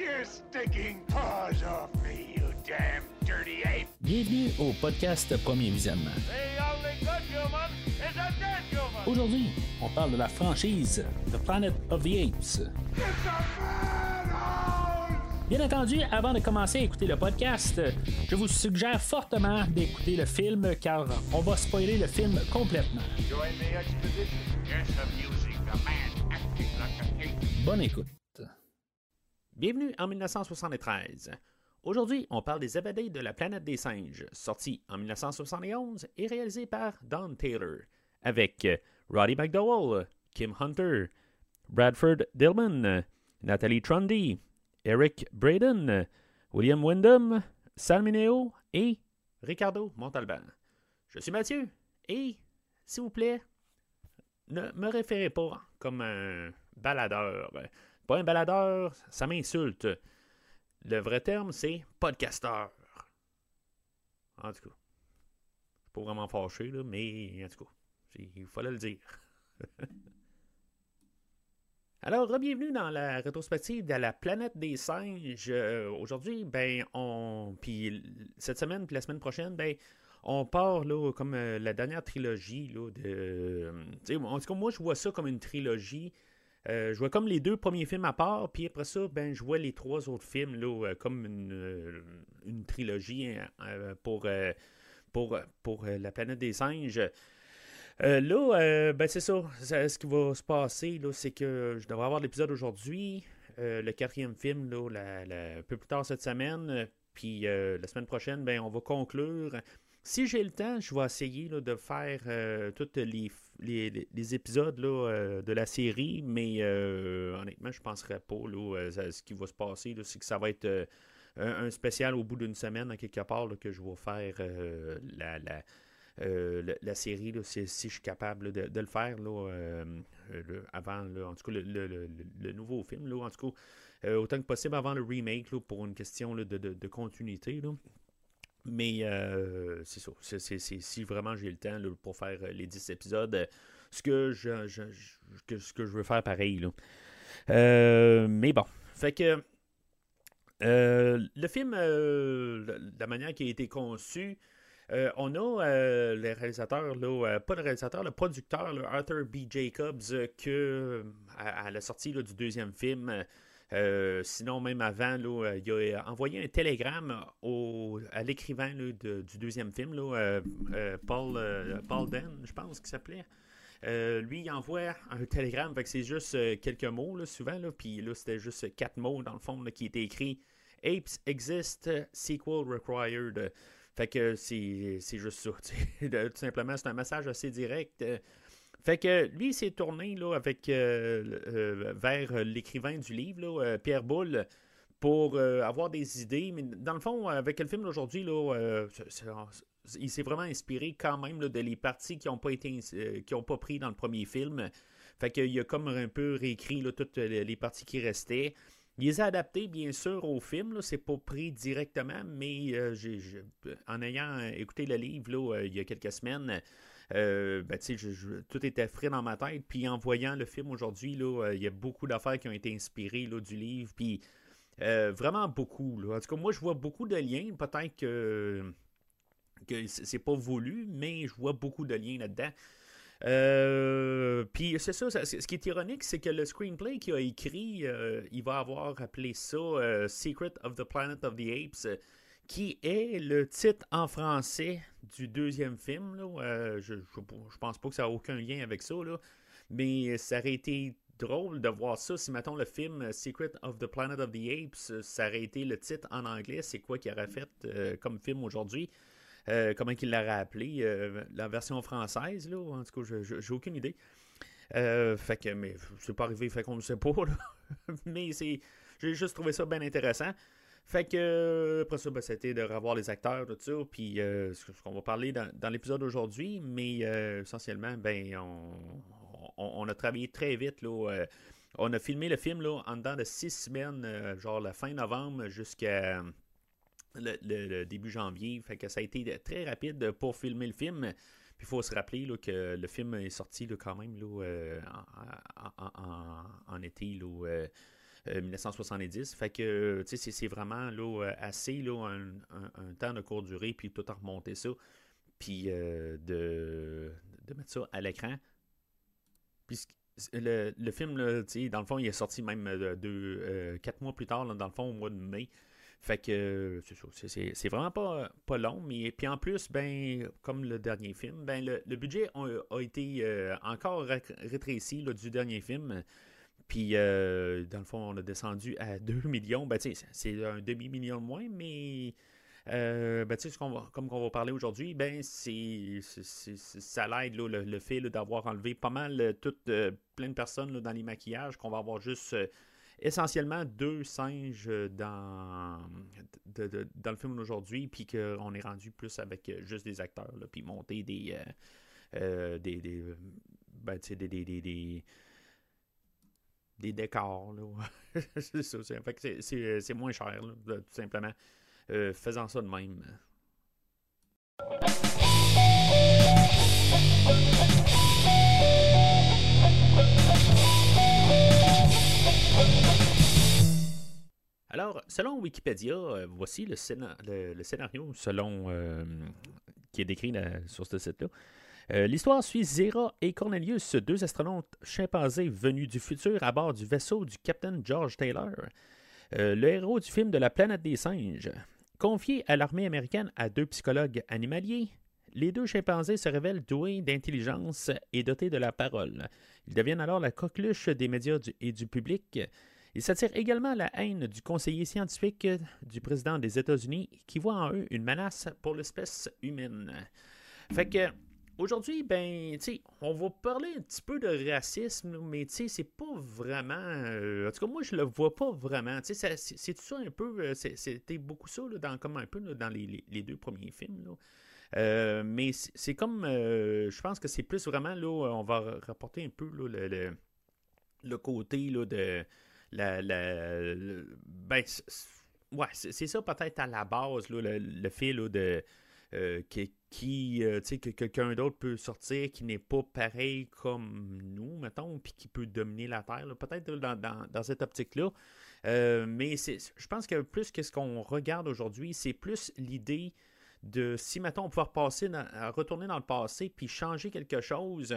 your stinking paws off me, you damn dirty ape! Bienvenue au podcast Premier Visionnement. Aujourd'hui, on parle de la franchise The Planet of the Apes. Bien entendu, avant de commencer à écouter le podcast, je vous suggère fortement d'écouter le film car on va spoiler le film complètement. Join the Bienvenue en 1973. Aujourd'hui, on parle des évadés de la planète des singes, sorti en 1971 et réalisé par Don Taylor, avec Roddy McDowell, Kim Hunter, Bradford Dillman, Nathalie Trundy, Eric Braden, William Wyndham, Sal Mineo et Ricardo Montalban. Je suis Mathieu et, s'il vous plaît, ne me référez pas comme un baladeur. Pas un baladeur, ça m'insulte. Le vrai terme, c'est podcasteur. En tout cas, je pas vraiment fâché, là, mais en tout cas, il fallait le dire. Alors, bienvenue dans la rétrospective de la planète des singes. Euh, Aujourd'hui, ben, on. Puis cette semaine, puis la semaine prochaine, ben, on part, là, comme euh, la dernière trilogie, là, de. euh, en tout cas, moi, je vois ça comme une trilogie. Euh, je vois comme les deux premiers films à part, puis après ça, ben, je vois les trois autres films, là, euh, comme une, euh, une trilogie hein, pour. pour, pour la planète des singes. Là, ben c'est ça. Ce qui va se passer, là, c'est que je devrais avoir l'épisode aujourd'hui, le quatrième film, là, un peu plus tard cette semaine. Puis la semaine prochaine, ben, on va conclure. Si j'ai le temps, je vais essayer de faire euh, tous les, épisodes euh, de la série, mais euh, honnêtement, je ne penserais pas. Ça- ce qui va se passer, c'est que ça va être un, spécial au bout d'une semaine, à quelque part, que je vais faire la, série, si, je suis capable de, le faire avant, en tout cas, le, nouveau film, en tout cas, autant que possible avant le remake, pour une question de continuité. Mais euh, c'est ça. Si vraiment j'ai le temps pour faire euh, les 10 épisodes, euh, ce, que je, ce que je veux faire pareil. Là. Mais bon. Fait que le film, la, manière qui a été conçu, on a le réalisateur, là, pas le réalisateur, le producteur, Arthur B. Jacobs, que à, à la sortie du deuxième film, euh, sinon même avant, là, euh, il a envoyé un télégramme au, à l'écrivain du deuxième film, là, euh, euh, Paul, euh, Paul Den, je pense qu'il s'appelait. Euh, lui, il envoie un télégramme, que c'est juste euh, quelques mots, là, souvent, là, puis là, c'était juste quatre mots, dans le fond, là, qui étaient écrits « Apes exist, sequel required ». Fait que c'est c'est juste ça, tout simplement, c'est un message assez direct. Euh. Fait que lui, il s'est tourné là, avec, euh, euh, vers l'écrivain du livre, là, euh, Pierre Boulle, pour euh, avoir des idées. Mais dans le fond, avec le film d'aujourd'hui, là, euh, il s'est vraiment inspiré quand même là, de les parties qui n'ont pas été euh, pas pris dans le premier film. Fait qu'il a comme un peu réécrit là, toutes les parties qui restaient. Il les a adaptés, bien sûr, au film. C'est pas pris directement, mais euh, en ayant écouté le livre là, euh, il y a quelques semaines, euh, ben, tout était frais dans ma tête. Puis en voyant le film aujourd'hui, euh, il y a beaucoup d'affaires qui ont été inspirées là, du livre. Puis euh, vraiment beaucoup. En tout cas, moi, je vois beaucoup de liens. Peut-être que, que c'est pas voulu, mais je vois beaucoup de liens là-dedans. Puis c'est ça, ce qui est ironique, c'est que le screenplay qu'il a écrit, il va avoir appelé ça Secret of the Planet of the Apes, qui est le titre en français du deuxième film. là? Euh, je, je, pense pas que ça a aucun lien avec ça, là. mais ça aurait été drôle de voir ça si, mettons, le film Secret of the Planet of the Apes, ça aurait été le titre en anglais, c'est quoi qu'il aurait fait euh, comme film aujourd'hui? Euh, comment qu'il l'aurait appelé, la version française, là, en tout cas, j'ai aucune idée. Fait que, mais c'est pas arrivé, fait qu'on ne sait pas, mais c'est, j'ai juste trouvé ça bien intéressant. Fait que, après ça, ben, c'était de revoir les acteurs, tout ça, puis euh, ce qu'on va parler dans, l'épisode d'aujourd'hui, mais euh, essentiellement, ben, on, on, a travaillé très vite, euh, on a filmé le film, en dedans de six semaines, euh, genre la fin novembre jusqu'à le, le- début janvier. Fait que ça a été très rapide pour filmer le film. Puis il faut se rappeler que le film est sorti quand même euh, en, été 1970. Fait que, c'est vraiment là, assez un, temps de courte durée, puis tout a remonté ça, puis de, de mettre ça à l'écran. Le, film, dans le fond, il est sorti même quatre mois plus tard, dans le fond, au mois de mai. Fait que c'est vraiment pas, long, mais puis en plus, ben, comme le dernier film, ben le, budget a, été euh, encore rétréci du dernier film. Puis euh, dans le fond, on a descendu à 2 millions. Ben, c'est un demi-million de moins, mais euh, ben, comme on va parler aujourd'hui, ben, c'est, ça l'aide le, le, fait d'avoir enlevé pas mal toutes plein de personnes dans les maquillages, qu'on va avoir juste essentiellement deux singes dans, dans le film d'aujourd'hui, puis qu'on est rendu plus avec euh, juste des acteurs, puis monter des, euh, euh, des, des, ben, des, des, des, décors. c'est moins cher, tout simplement. faisant ça de même. Alors, selon Wikipédia, euh, voici le, scénario selon euh, qui est décrit sur ce site-là. Euh, l'histoire suit Zera et Cornelius, deux astronautes chimpanzés venus du futur à bord du vaisseau du capitaine George Taylor, le héros du film de la planète des singes. Confiés à l'armée américaine à deux psychologues animaliers, les deux chimpanzés se révèlent doués d'intelligence et dotés de la parole. Ils deviennent alors la coqueluche des médias et du public il s'attire également la haine du conseiller scientifique du président des États-Unis qui voit en eux une menace pour l'espèce humaine. Fait aujourd'hui, ben, tu on va parler un petit peu de racisme, mais tu sais, c'est pas vraiment. Euh, en tout cas, moi, je le vois pas vraiment. Tu sais, c'est ça un peu. Euh, c'était beaucoup ça, dans, un peu dans les, deux premiers films. Euh, mais c'est comme. je pense que c'est plus vraiment. là On va rapporter un peu le, le, côté là, de la, ben, ouais, c'est ça peut-être à la base, le, le, fait de euh, qui, euh, que quelqu'un d'autre peut sortir qui n'est pas pareil comme nous, mettons, puis qui peut dominer la Terre, peut-être dans, cette optique-là. Euh, mais je pense que plus que ce qu'on regarde aujourd'hui, c'est plus l'idée de si, mettons, on pouvait repasser retourner dans le passé puis changer quelque chose.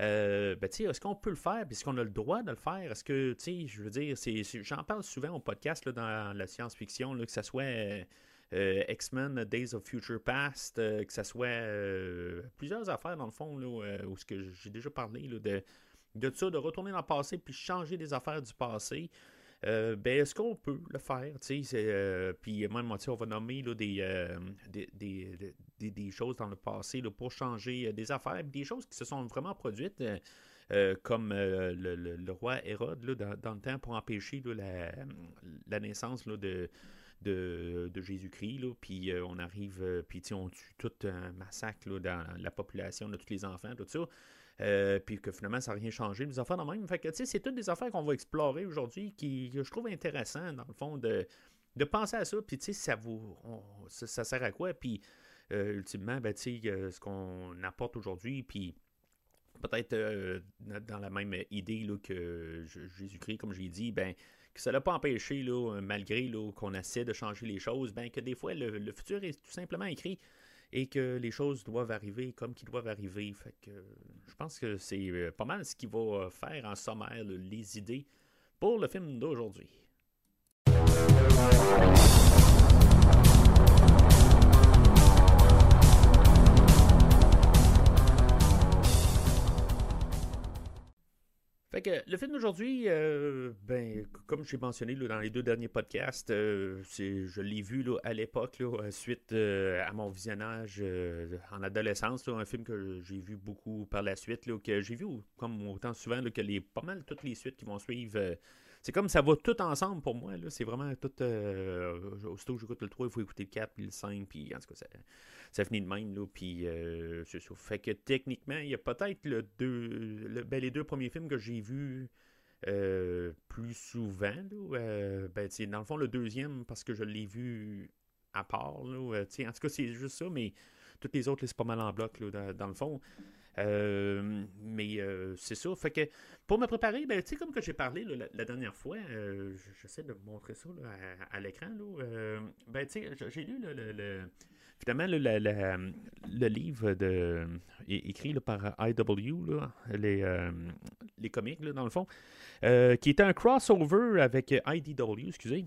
Euh, ben, est-ce qu'on peut le faire? Est-ce qu'on a le droit de le faire? Est-ce que, je veux dire, j'en parle souvent au podcast là, dans la science-fiction, que ce soit euh, X-Men Days of Future Past, que ce soit plusieurs affaires dans le fond, là, où ce que j'ai déjà parlé de, de ça, de retourner dans le passé puis changer des affaires du passé. Euh, ben, est-ce qu'on peut le faire? Euh, puis même, on va nommer là, euh, des, des, des, choses dans le passé là, pour changer des affaires, des choses qui se sont vraiment produites. comme le, le, roi Hérode là, dans, le temps pour empêcher la, la, naissance là, de, de, Jésus-Christ. Puis on arrive, puis on tue tout un massacre dans la population de tous les enfants, tout ça. Euh, puis que finalement, ça n'a rien changé. Des affaires de même. Fait que, tu sais, c'est toutes des affaires qu'on va explorer aujourd'hui qui, que je trouve intéressant, dans le fond, de, de penser à ça. Puis, tu sais, ça, vous, ça, sert à quoi? Puis, euh, ultimement, ben, tu sais, euh, ce qu'on apporte aujourd'hui, puis peut-être dans la même idée là, que Jésus-Christ, comme j'ai dit, ben, que ça l'a pas empêché, là, malgré qu'on essaie de changer les choses, ben, que des fois, le, le futur est tout simplement écrit et que les choses doivent arriver comme qu'ils doivent arriver. Je pense que c'est euh, pas mal ce qui va euh, faire en sommaire les idées pour le film d'aujourd'hui. Le film d'aujourd'hui, euh, ben, comme j'ai mentionné dans les deux derniers podcasts, euh, je l'ai vu à l'époque, suite euh, à mon visionnage en adolescence, un film que j'ai vu beaucoup par la suite, que j'ai vu comme autant souvent que les pas mal toutes les suites qui vont suivre c'est comme ça va tout ensemble pour moi. C'est vraiment tout. Euh, aussitôt que j'écoute le 3, il faut écouter le 4 puis le 5. Puis en tout cas, ça, ça finit de même. Là, puis euh, c'est ça. Fait que techniquement, il y a peut-être le deux, ben, les deux premiers films que j'ai vus euh, plus souvent. Là, ben, dans le fond, le deuxième, parce que je l'ai vu à part. Là, en tout cas, c'est juste ça. Mais toutes les autres, c'est pas mal en bloc, là, dans, le fond. Euh, mais euh, c'est ça. Fait que pour me préparer, ben, tu sais, comme que j'ai parlé la, la, dernière fois, euh, j'essaie de montrer ça là, à, à l'écran. ben, tu sais, j'ai lu le, le, le, finalement le, le, livre de, écrit par IW, les, les comics, là, dans le fond, qui était un crossover avec IDW, excusez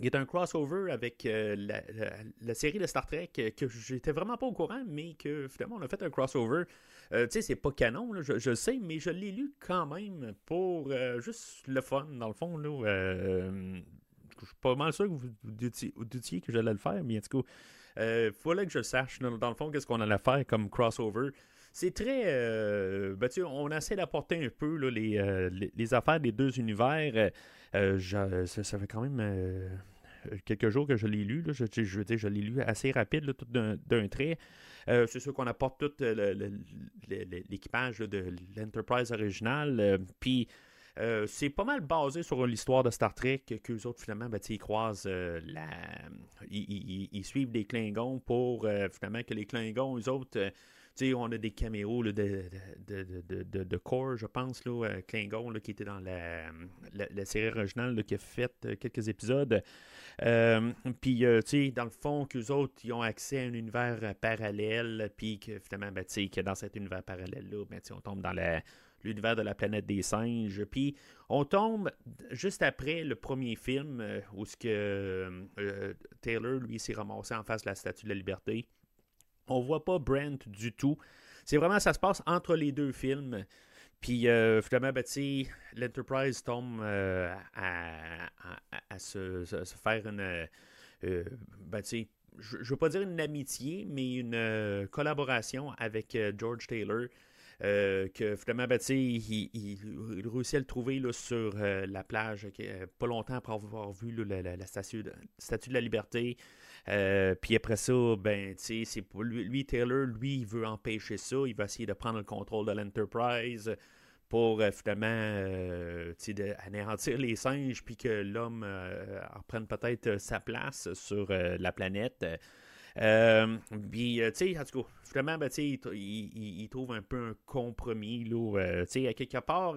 il est un crossover avec euh, la, série de Star Trek que j'étais vraiment pas au courant, mais que finalement on a fait un crossover. Euh, tu sais, c'est pas canon, je, je, sais, mais je l'ai lu quand même pour euh, juste le fun, dans le fond. Là, je suis pas mal sûr que vous doutiez que j'allais le faire, mais en tout cas, il fallait que je sache, dans, le fond, qu'est-ce qu'on allait faire comme crossover. C'est très. ben, tu sais, on essaie d'apporter un peu les, les, affaires des deux univers. Euh, ça, ça, fait quand même euh, quelques jours que je l'ai lu. Je, je, je, je l'ai lu assez rapide, là, tout d'un trait. Euh, c'est sûr qu'on apporte tout l'équipage de l'Enterprise originale. Puis. c'est pas mal basé sur l'histoire de Star Trek qu'eux autres, finalement, ben, ils croisent la. Ils, ils, suivent des Klingons pour finalement que les Klingons, eux autres, on a des caméos de, de, de, de, de, je pense, là, euh, Klingon, là, qui était dans la, la, série originale, qui a fait euh, quelques épisodes. Euh, puis, dans le fond, qu'eux autres, ils ont accès à un univers parallèle, puis que finalement, ben, dans cet univers parallèle-là, ben, on tombe dans l'univers de la planète des singes. Puis on tombe juste après le premier film où ce que Taylor, lui, s'est ramassé en face de la Statue de la Liberté. On voit pas Brent du tout. C'est vraiment, ça se passe entre les deux films. Puis euh, finalement, ben, l'Enterprise tombe euh, à, se, faire une. Euh, ben, je ne veux pas dire une amitié, mais une collaboration avec George Taylor. que finalement, ben, il, il, réussit à le trouver sur la plage, pas longtemps après avoir vu la, statue de la liberté. Euh, puis après ça, ben, lui, lui, Taylor, lui, il veut empêcher ça. Il va essayer de prendre le contrôle de l'Enterprise pour euh, finalement euh, anéantir les singes, puis que l'homme reprenne peut-être sa place sur la planète. puis, tu sais, en tout cas, finalement, ben, il, il, il, trouve un peu un compromis. Là, tu sais, à quelque part,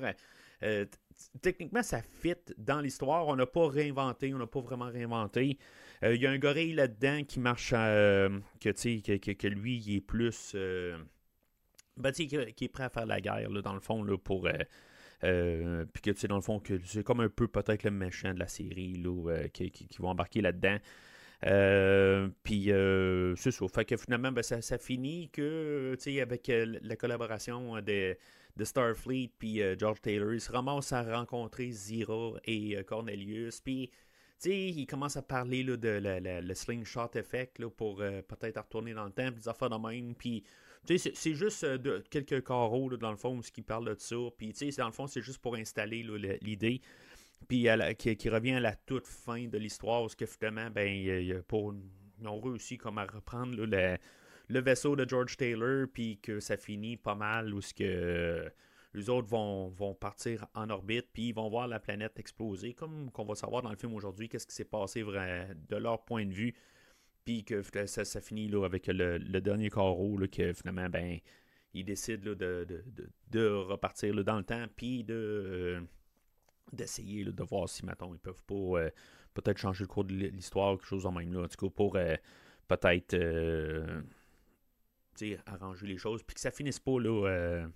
techniquement, ça fit dans l'histoire. On n'a pas réinventé, on n'a pas vraiment réinventé. Euh, il y a un gorille là-dedans qui marche, euh, que, que, lui, il est plus. Euh, ben, qui, qui, est prêt à faire la guerre, là, dans le fond, là, pour. Euh, puis que tu sais, dans le fond, que c'est comme un peu peut-être le méchant de la série là, qui, vont embarquer là-dedans. puis c'est ça. Fait que finalement, ben, ça, finit que, tu sais, avec la collaboration de, de Starfleet puis George Taylor, ils se ramassent à rencontrer Zira et Cornelius. Puis il commence à parler là, de le slingshot effect là, pour euh, peut-être retourner dans le temps, des affaires de même. Puis, c'est juste euh, quelques carreaux, là, dans le fond, ce qui parle de ça. Puis, dans le fond, c'est juste pour installer l'idée. Puis, qui, revient à la toute fin de l'histoire, où que finalement, ben, pour, ils ont réussi comme à reprendre le, le, vaisseau de George Taylor, puis que ça finit pas mal, où ce que les autres vont, vont partir en orbite, puis ils vont voir la planète exploser, comme qu'on va savoir dans le film aujourd'hui, qu'est-ce qui s'est passé de leur point de vue, puis que ça, ça finit là, avec le, dernier carreau, là, que finalement, ben, ils décident de, de, repartir dans le temps, puis de euh, d'essayer de voir si, maintenant ils peuvent pas euh, peut-être changer le cours de l'histoire, quelque chose en même là, en tout cas, pour euh, peut-être arranger les choses, puis que ça finisse pas là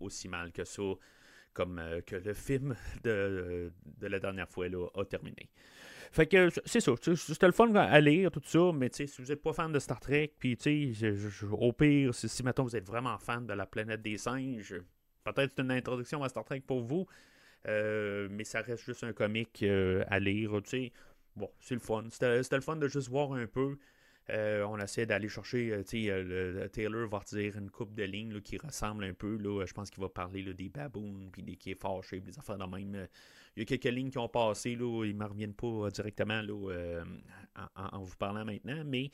aussi mal que ça, comme euh, que le film de, de, la dernière fois là, a terminé. Fait que c'est ça, c'était le fun à lire, tout ça, mais si vous n'êtes pas fan de Star Trek, puis au pire, si, si maintenant vous êtes vraiment fan de la planète des singes, peut-être une introduction à Star Trek pour vous, euh, mais ça reste juste un comique euh, à lire, tu sais. Bon, c'est le fun. C'était le fun de juste voir un peu euh, on essaie d'aller chercher, euh, tu sais, euh, Taylor va dire une coupe de lignes qui ressemble un peu, là, je pense qu'il va parler des baboons, puis des qui est fâché, des affaires de même. Il y a quelques lignes qui ont passé, là, ils ne me reviennent pas directement là, en, vous parlant maintenant, mais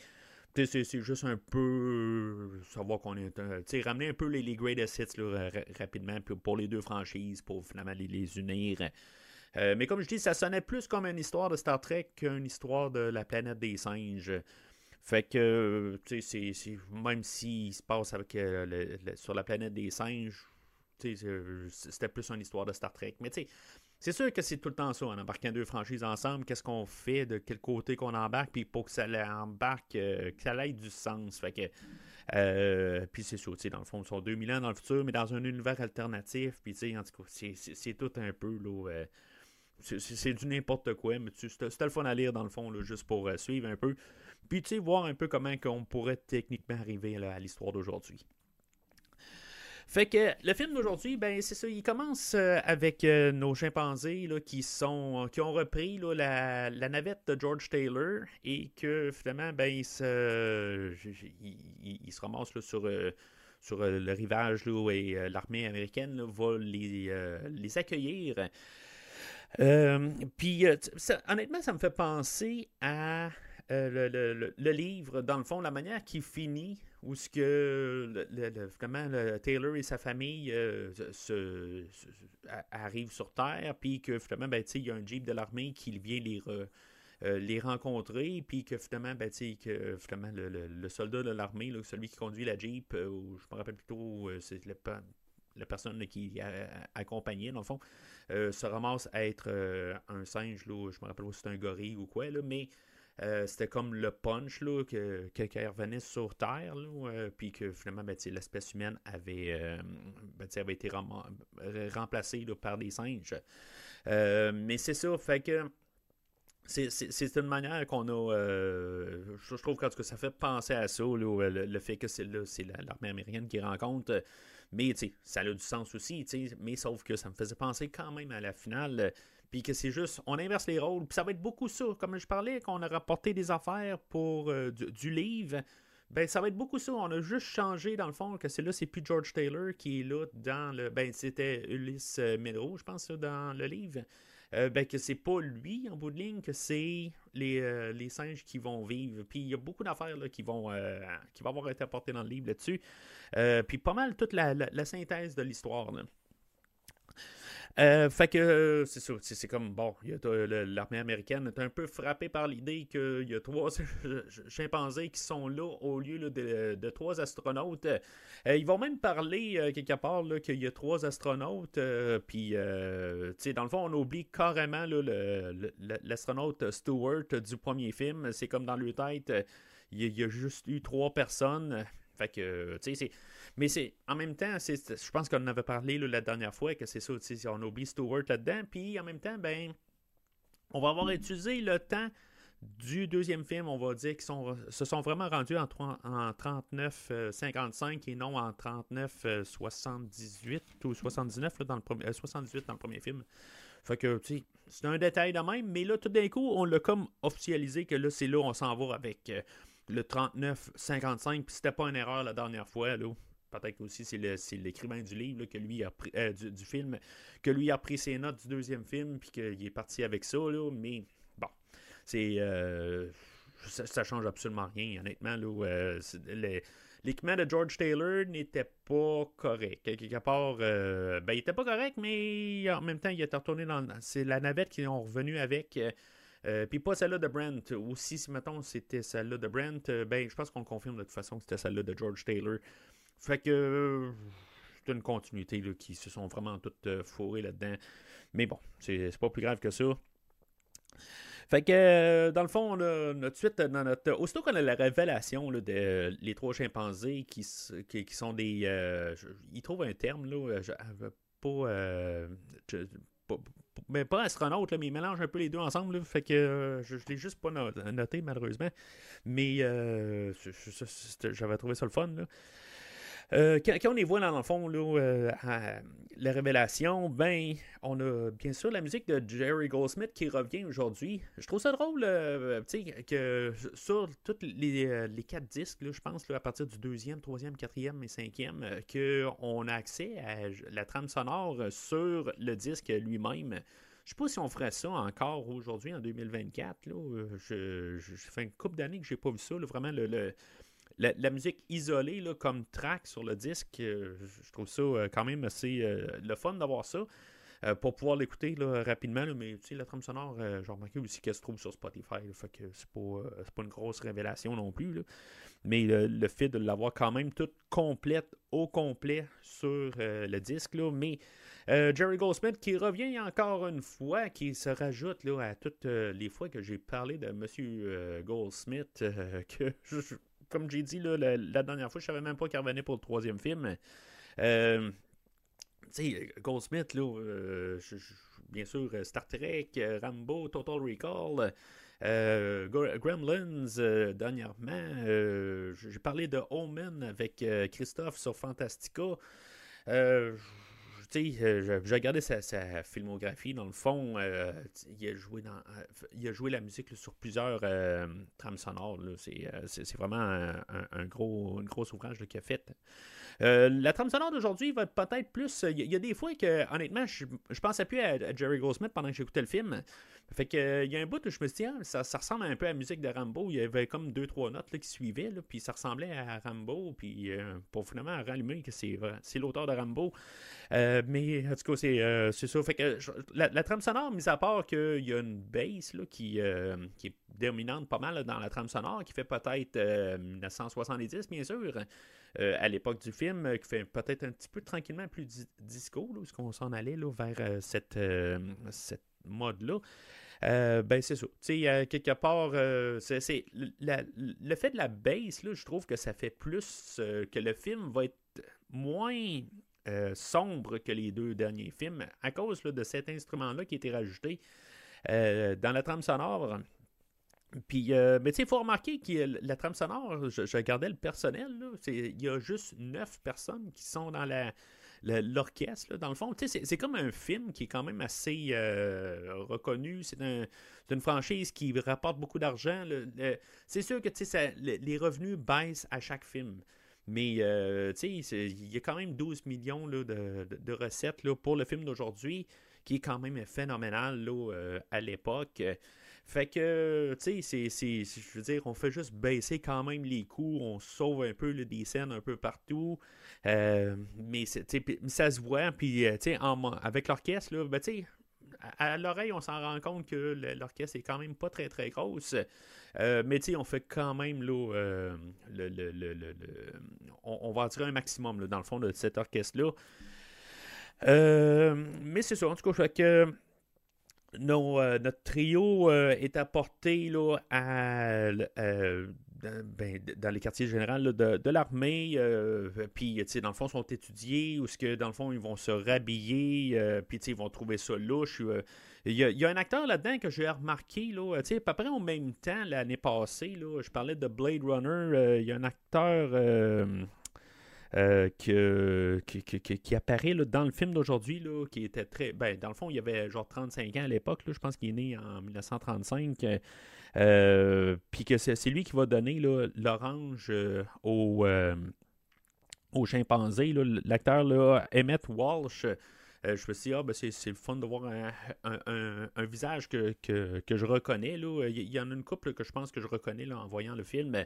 c'est juste un peu savoir qu'on est. Tu ramener un peu les, les greatest hits là, rapidement pour les deux franchises, pour finalement les, les unir. mais comme je dis, ça sonnait plus comme une histoire de Star Trek qu'une histoire de la planète des singes. Fait que, tu sais, même s'il se passe avec, sur la planète des singes, c'était plus une histoire de Star Trek. Mais tu sais, c'est sûr que c'est tout le temps ça, en embarquant deux franchises ensemble, qu'est-ce qu'on fait, de quel côté qu'on embarque, puis pour que ça embarque, que ça ait du sens. Fait que, euh, puis c'est ça, dans le fond, ils sont 2000 ans dans le futur, mais dans un univers alternatif, puis en tout cas, c'est tout un peu, là, euh, c'est du n'importe quoi, mais c'était le fun à lire dans le fond, là, juste pour euh, suivre un peu. Puis tu sais, voir un peu comment on pourrait techniquement arriver à l'histoire d'aujourd'hui. Fait que le film d'aujourd'hui, ben c'est ça, il commence euh, avec euh, nos chimpanzés là, qui sont qui ont repris la, navette de George Taylor et que finalement ben ils se, ils, se ramassent sur sur le rivage là, et l'armée américaine va les, les accueillir. puis honnêtement, ça me fait penser à le, le, livre, dans le fond, la manière qu'il finit où ce que le, Taylor et sa famille euh, se, arrivent sur Terre, puis que finalement, ben, il y a un jeep de l'armée qui vient les, euh, les rencontrer, puis que finalement, ben, que, le, soldat de l'armée, celui qui conduit la jeep, euh, ou je me rappelle plutôt, c'est la personne qui accompagnait, dans le fond, se ramasse à être un singe, là, je me rappelle pas si c'est un gorille ou quoi, là, mais euh, c'était comme le punch là, que, que, revenait sur Terre, euh, puis que finalement ben, l'espèce humaine avait, euh, ben, avait été remplacée par des singes. mais c'est ça, fait que c'est une manière qu'on a. je, trouve que ça fait penser à ça, le, fait que c'est l'armée américaine qui rencontre. Mais ça a du sens aussi, mais sauf que ça me faisait penser quand même à la finale puis que c'est juste, on inverse les rôles, puis ça va être beaucoup ça. Comme je parlais, qu'on a rapporté des affaires pour euh, du, livre, ben ça va être beaucoup ça. On a juste changé, dans le fond, que c'est là, c'est plus George Taylor qui est là dans le. Ben, c'était Ulysse Medro, je pense, dans le livre. Euh, ben, que c'est pas lui en bout de ligne, que c'est les, euh, les, singes qui vont vivre. Puis il y a beaucoup d'affaires qui vont qui avoir été apportées dans le livre là-dessus. puis pas mal toute la, la synthèse de l'histoire. Euh, fait que euh, c'est ça, c'est comme bon, l'armée américaine est un peu frappée par l'idée qu'il y a trois chimpanzés qui sont là au lieu de, trois astronautes. Euh, ils vont même parler quelque part qu'il y a trois astronautes, puis dans le fond, on oublie carrément l'astronaute Stewart du premier film. C'est comme dans le tête, il y, a juste eu trois personnes. Fait que, tu sais, c'est mais c'est en même temps, je pense qu'on en avait parlé la dernière fois que c'est ça, on oublie Stewart là-dedans. Puis en même temps, ben, on va avoir utilisé le temps du deuxième film, on va dire qu'ils se sont vraiment rendus en, en 39-55 euh, et non en 39-78 ou 79 dans le premier, 78 euh, dans le premier film. Fait que, tu sais, c'est un détail de même, mais là, tout d'un coup, on l'a comme officialisé que là, c'est là, on s'en va avec euh, le 39-55, puis c'était pas une erreur la dernière fois, là peut-être aussi c'est l'écrivain du livre que lui a pris, euh, du, film, que lui a pris ses notes du deuxième film, puis qu'il est parti avec ça, là, mais bon, c'est euh, ça, change absolument rien, honnêtement. Euh, l'équipement de George Taylor n'était pas correct. Quelque part, ben, il était pas correct, mais en même temps, il était retourné dans. C'est la navette qu'ils ont revenu avec. puis pas celle-là de Brent. Aussi, si mettons c'était celle-là de Brent, ben je pense qu'on confirme de toute façon que c'était celle-là de George Taylor. Fait que c'est une continuité là, qui se sont vraiment toutes euh, fourrées là-dedans. Mais bon, c'est pas plus grave que ça. Fait que, euh, dans le fond, on a notre suite dans notre. Aussitôt qu'on a la révélation là, les trois chimpanzés qui, qui, sont des. Euh, ils trouvent un terme, là. pas, mais pas astronaute, là, mais ils mélangent un peu les deux ensemble. fait que je, ne l'ai juste pas noté, malheureusement. Mais j'avais trouvé ça le fun. Là. Euh, quand, on les voit dans le fond, euh, la révélation, ben, on a bien sûr la musique de Jerry Goldsmith qui revient aujourd'hui. Je trouve ça drôle, euh, que sur tous les, quatre disques, je pense, à partir du deuxième, troisième, quatrième et cinquième, qu'on a accès à la trame sonore sur le disque lui-même. Je sais pas si on ferait ça encore aujourd'hui, en 2024. Là. Je, une couple d'années que j'ai pas vu ça. vraiment, le la, musique isolée là, comme track sur le disque, euh, je trouve ça euh, quand même assez euh, le fun d'avoir ça. pour pouvoir l'écouter rapidement. mais la trame sonore, j'ai remarqué aussi qu'elle se trouve sur Spotify. fait que c'est pas, une grosse révélation non plus. Mais le fait de l'avoir quand même toute complète, au complet sur le disque. Là, mais Jerry Goldsmith qui revient encore une fois, qui se rajoute là, à toutes les fois que j'ai parlé de M. Goldsmith, que comme j'ai dit la, dernière fois, je savais même pas qu'il revenait pour le troisième film. Euh, tu sais, Goldsmith, là, euh, bien sûr, Star Trek, Rambo, Total Recall, euh, Gremlins, dernièrement. j'ai parlé de Omen avec Christophe sur Fantastica. Euh, j'ai regardé sa, filmographie, dans le fond, euh, il, a joué dans, euh, il a joué la musique sur plusieurs trames sonores. C'est vraiment un gros ouvrage qu'il a fait. La trame sonore d'aujourd'hui va peut-être plus. Il y, a des fois que, honnêtement, je, pensais plus à, Jerry Goldsmith pendant que j'écoutais le film. Fait que il y a un bout où je me suis dit, ah, ça, ressemble un peu à la musique de Rambo. Il y avait comme deux, trois notes là, qui suivaient, là, puis ça ressemblait à Rambo. Puis pour finalement rallumer que c'est l'auteur de Rambo. Euh, mais en tout cas, c'est euh, ça. Fait que la, trame sonore, mis à part qu'il y a une bass là, qui, euh, qui est dominante pas mal dans la trame sonore, qui fait peut-être 1970, bien sûr, à l'époque du film, qui fait peut-être un petit peu tranquillement plus disco, là, qu'on s'en allait là, vers cette, cette mode-là. ben c'est ça. Tu sais, quelque part, c'est le fait de la bass, là, je trouve que ça fait plus que le film va être moins euh, sombre que les deux derniers films à cause de cet instrument-là qui a été rajouté euh, dans la trame sonore. Puis, euh, mais tu sais, il faut remarquer que la trame sonore, je, regardais le personnel, il y a juste neuf personnes qui sont dans la, l'orchestre, dans le fond. C'est comme un film qui est quand même assez reconnu. C'est une franchise qui rapporte beaucoup d'argent. C'est sûr que les revenus baissent à chaque film. Mais, euh, il y a quand même 12 millions de, recettes là, pour le film d'aujourd'hui, qui est quand même phénoménal euh, à l'époque. Fait que, tu sais, je veux dire, on fait juste baisser quand même les coûts, on sauve un peu des scènes un peu partout. Euh, mais, ça se voit, puis, tu sais, avec l'orchestre, là, ben, tu sais, à, l'oreille, on s'en rend compte que l'orchestre est quand même pas très très grosse. Euh, mais tu sais, on fait quand même là, euh, le, on, va en tirer un maximum dans le fond de cet orchestre-là. Euh, mais c'est ça, en tout cas, que notre trio est apporté là, à, ben, dans les quartiers généraux de, l'armée, puis dans le fond, sont étudiés, ou ce que dans le fond, ils vont se rhabiller, puis ils vont trouver ça louche. Il y, a, un acteur là-dedans que j'ai remarqué, là, à peu près au même temps, l'année passée, là, je parlais de Blade Runner, euh, il y a un acteur euh, euh, qui, apparaît dans le film d'aujourd'hui, qui était très... Ben, dans le fond, il y avait genre 35 ans à l'époque, je pense qu'il est né en 1935, puis que c'est lui qui va donner l'orange au, au chimpanzé. L'acteur Emmett Walsh euh, je me suis dit, ah, ben, c'est le fun de voir un, visage que, je reconnais. Là. Il y en a une couple que je pense que je reconnais là, en voyant le film.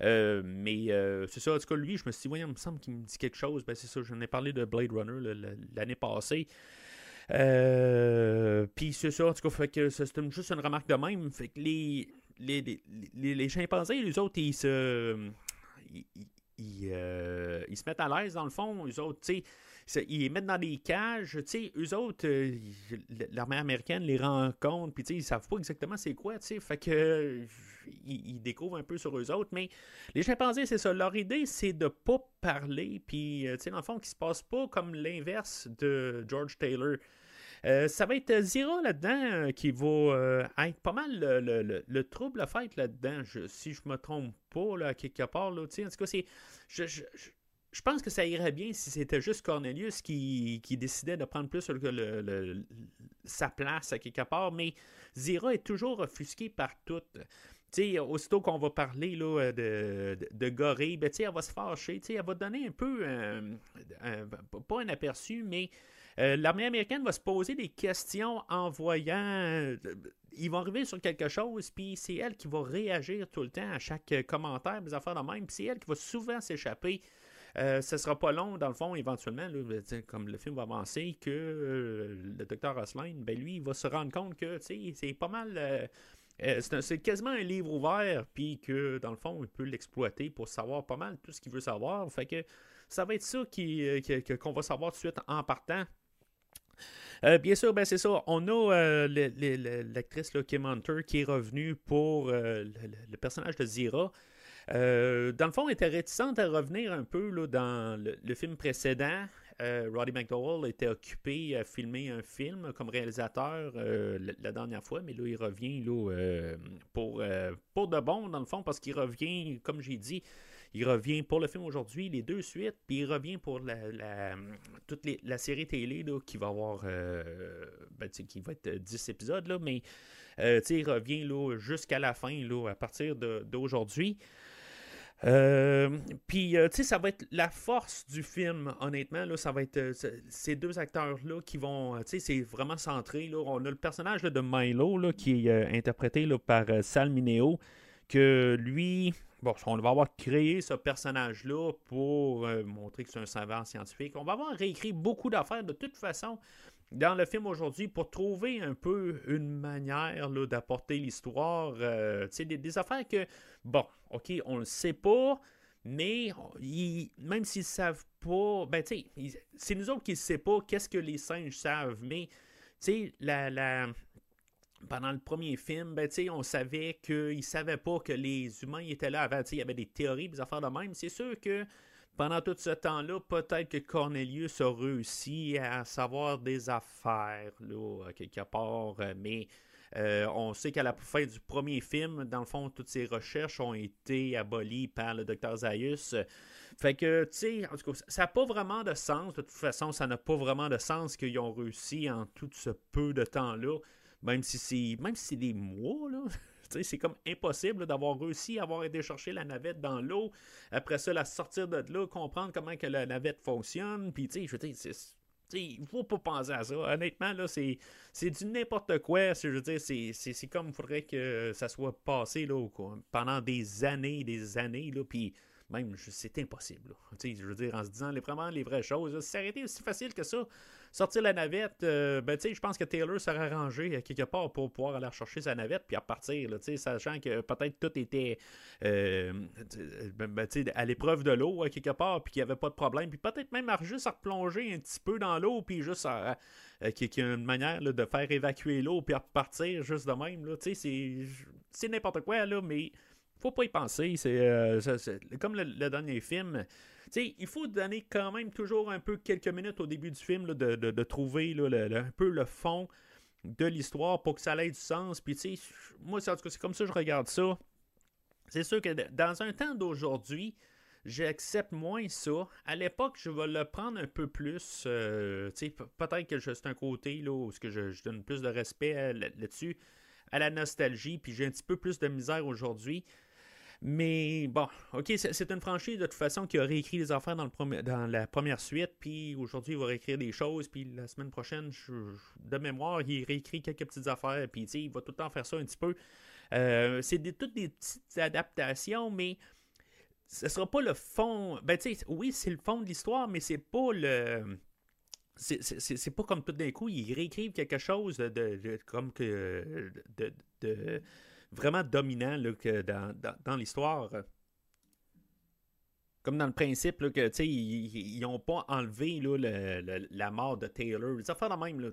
Euh, mais euh, c'est ça, en tout cas, lui, je me suis dit, voyons, il me semble qu'il me dit quelque chose. Ben, c'est ça, j'en ai parlé de Blade Runner l'année passée. Puis c'est ça, en tout cas, fait que c'est juste une remarque de même. Fait que les, les, les, chimpanzés, les autres, ils se. Ils, se mettent à l'aise dans le fond. Les autres, tu sais ils les mettent dans des cages. Sais, eux autres, euh, l'armée américaine les rencontre, puis ils savent pas exactement c'est quoi, sais. Fait que ils, découvrent un peu sur eux autres. Mais les chimpanzés, c'est ça. Leur idée, c'est de pas parler, puis euh, dans le fond, qu'ils se passe pas comme l'inverse de George Taylor. Euh, ça va être Zira là-dedans qui va être pas mal le, trouble à fait là-dedans, si je me trompe pas, là, quelque part. Là, en tout cas, c'est. Pense que ça irait bien si c'était juste Cornelius qui, décidait de prendre plus sa place à quelque part, mais Zira est toujours offusquée par tout. sais, aussitôt qu'on va parler là, de, de, Gorée, ben, elle va se fâcher. Elle va donner un peu, pas un aperçu, mais euh, l'armée américaine va se poser des questions en voyant. Euh, ils vont arriver sur quelque chose, puis c'est elle qui va réagir tout le temps à chaque commentaire, des affaires de même, puis c'est elle qui va souvent s'échapper euh, ce sera pas long, dans le fond, éventuellement, comme le film va avancer, que euh, le docteur Osline, ben lui, il va se rendre compte que c'est pas mal. Euh, c'est quasiment un livre ouvert, puis que dans le fond, il peut l'exploiter pour savoir pas mal tout ce qu'il veut savoir. Fait que ça va être ça qu'on va savoir tout de suite en partant. bien sûr, ben c'est ça. On a l'actrice Kim Hunter qui est revenue pour le, personnage de Zira. Euh, dans le fond, elle était réticente à revenir un peu là, dans le, film précédent. Euh, Roddy McDowell était occupé à filmer un film comme réalisateur euh, la, dernière fois, mais là, il revient là, pour, pour de bon, dans le fond, parce qu'il revient, comme j'ai dit, il revient pour le film aujourd'hui, les deux suites, puis il revient pour la, toute la série télé qui va avoir ben, qui va être 10 épisodes, là, mais il revient jusqu'à la fin, là, à partir d'aujourd'hui. Euh, puis, euh, tu sais, ça va être la force du film, honnêtement. Là, ça va être euh, ces deux acteurs-là qui vont. tu sais, c'est vraiment centré. Là. On a le personnage de Milo là, qui est interprété par Sal Mineo, que lui. Bon, on va avoir créé ce personnage-là pour montrer que c'est un savant scientifique. On va avoir réécrit beaucoup d'affaires de toute façon dans le film aujourd'hui pour trouver un peu une manière d'apporter l'histoire. Euh, des, des, affaires que, bon, OK, on le sait pas, mais même s'ils savent pas, ben, tu sais, c'est nous autres qui ne savons pas qu'est-ce que les singes savent, mais, tu sais, la, la, pendant le premier film, ben, on savait qu'ils ne savaient pas que les humains étaient là avant. Il y avait des théories, des affaires de même. C'est sûr que pendant tout ce temps-là, peut-être que Cornelius a réussi à savoir des affaires, là, quelque part, euh, mais euh, on sait qu'à la fin du premier film, dans le fond, toutes ces recherches ont été abolies par le docteur Zaius. Fait que, tu sais, en tout cas, ça n'a pas vraiment de sens. De toute façon, ça n'a pas vraiment de sens qu'ils ont réussi en tout ce peu de temps-là, même si c'est même si c'est des mois, là. C'est comme impossible d'avoir réussi à avoir été chercher la navette dans l'eau. Après ça, la sortir de là, comprendre comment que la navette fonctionne. Puis, tu sais, je veux dire, il ne faut pas penser à ça. Honnêtement, là, c'est, c'est du n'importe quoi. Je veux dire, c'est, c'est, comme il faudrait que ça soit passé là, pendant des années des années. Là, puis même, c'est impossible. Je veux dire, en se disant les, vraiment les vraies choses. Ça aurait été aussi facile que ça, sortir la navette, euh, ben, je pense que Taylor s'est arrangé quelque part pour pouvoir aller chercher sa navette puis repartir, là, sachant que peut-être tout était euh, ben, ben à l'épreuve de l'eau quelque part, puis qu'il n'y avait pas de problème. Puis peut-être même à juste à replonger un petit peu dans l'eau, puis juste à, qu'il y a une manière de faire évacuer l'eau, puis repartir juste de même. C'est n'importe quoi, là, mais faut pas y penser. C'est euh, comme le, dernier film. Il faut donner quand même toujours un peu quelques minutes au début du film de, trouver un peu le fond de l'histoire pour que ça ait du sens. Puis, moi, c'est comme ça que je regarde ça. C'est sûr que dans un temps d'aujourd'hui, j'accepte moins ça. À l'époque, je vais le prendre un peu plus. Euh, peut-être que c'est un côté là, où que je, donne plus de respect là-dessus, à la nostalgie, puis j'ai un petit peu plus de misère aujourd'hui. Mais bon, ok, c'est une franchise de toute façon qui a réécrit les affaires dans, le dans la première suite, puis aujourd'hui il va réécrire des choses, puis la semaine prochaine, de mémoire, il réécrit quelques petites affaires, puis il va tout le temps faire ça un petit peu. Euh, c'est toutes des petites adaptations, mais ce sera pas le fond. Ben, tu sais, oui, c'est le fond de l'histoire, mais c'est pas le. C'est pas comme tout d'un coup, ils réécrivent quelque chose de, comme que. de vraiment dominant là, que dans, dans, l'histoire. Comme dans le principe là, que ils n'ont pas enlevé là, la mort de Taylor. Les affaires de même, là,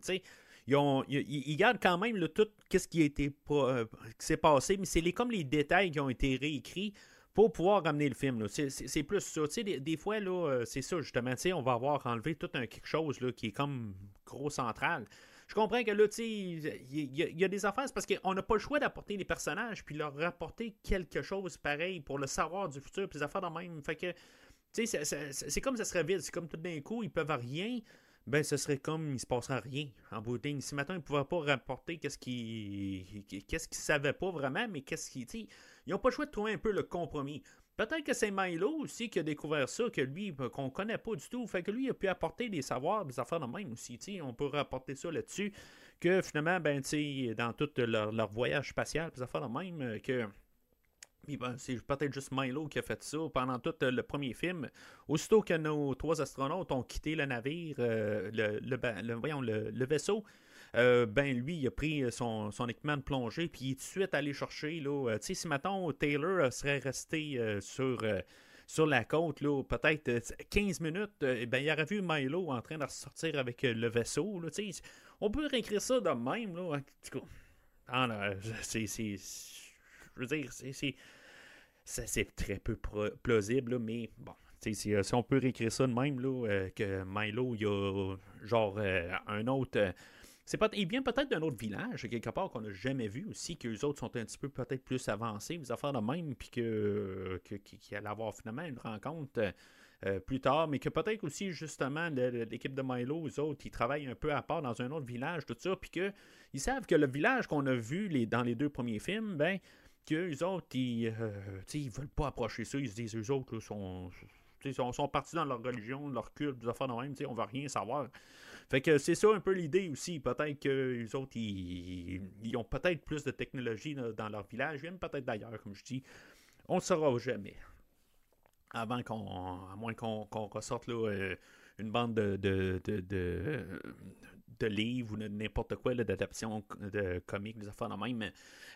ils, ont, ils, gardent quand même tout ce qui euh, s'est passé, mais c'est les, comme les détails qui ont été réécrits pour pouvoir ramener le film. C'est plus ça. Des, des, fois, euh, c'est ça, justement. On va avoir enlevé tout un quelque chose là, qui est comme gros central. Je comprends que là, tu sais, il y, a des affaires, parce qu'on n'a pas le choix d'apporter les personnages puis leur rapporter quelque chose pareil pour le savoir du futur, puis les affaires dans même. Fait que, tu sais, c'est comme ça serait vide. C'est comme tout d'un coup, ils peuvent rien. Ben, ce serait comme il se passerait rien en bout Si maintenant ils ne pouvaient pas rapporter qu'est-ce qu'ils qu'est-ce qu'ils savaient pas vraiment, mais qu'est-ce qu'ils. Ils n'ont pas le choix de trouver un peu le compromis. Peut-être que c'est Milo aussi qui a découvert ça, que lui, euh, qu'on connaît pas du tout. Fait que lui, a pu apporter des savoirs, des affaires de même aussi. On peut rapporter ça là-dessus. Que finalement, ben, dans tout leur, voyage spatial, des affaires de même, euh, que ben, c'est peut-être juste Milo qui a fait ça pendant tout euh, le premier film. Aussitôt que nos trois astronautes ont quitté le navire, euh, le, le, voyons, le, vaisseau, euh, ben lui, il a pris son, son, équipement de plongée, puis il est tout de suite allé chercher. Là, tu sais, si maintenant Taylor serait resté sur, sur la côte, là, peut-être 15 minutes, ben, il aurait vu Milo en train de ressortir avec le vaisseau. Là, on peut réécrire ça de même. Là, ah, c'est je veux dire, c'est très peu plausible, mais bon. Si, euh, si, on peut réécrire ça de même, là, euh, que Milo, il y a genre euh, un autre. C'est pas, il vient peut-être d'un autre village, quelque part qu'on n'a jamais vu aussi, que les autres sont un petit peu peut-être plus avancés, les affaires de même, puis que, qu'il allait avoir finalement une rencontre plus tard, mais que peut-être aussi justement l'équipe de Milo, les autres, ils travaillent un peu à part dans un autre village, tout ça, puis qu'ils savent que le village qu'on a vu dans les deux premiers films, ben qu'eux autres, ils, euh, veulent pas approcher ça. Ils se disent, eux autres, sont, sont, sont, partis dans leur religion, leur culte, des affaires de même, on veut rien savoir. Fait que c'est ça un peu l'idée aussi. Peut-être que les autres, ils, ont peut-être plus de technologie dans leur village. Viennent peut-être d'ailleurs, comme je dis. On ne saura jamais. Avant qu'on. À moins qu'on ressorte là, euh, une bande de, de, de, de livres ou n'importe quoi d'adaptation de comics, des affaires de même.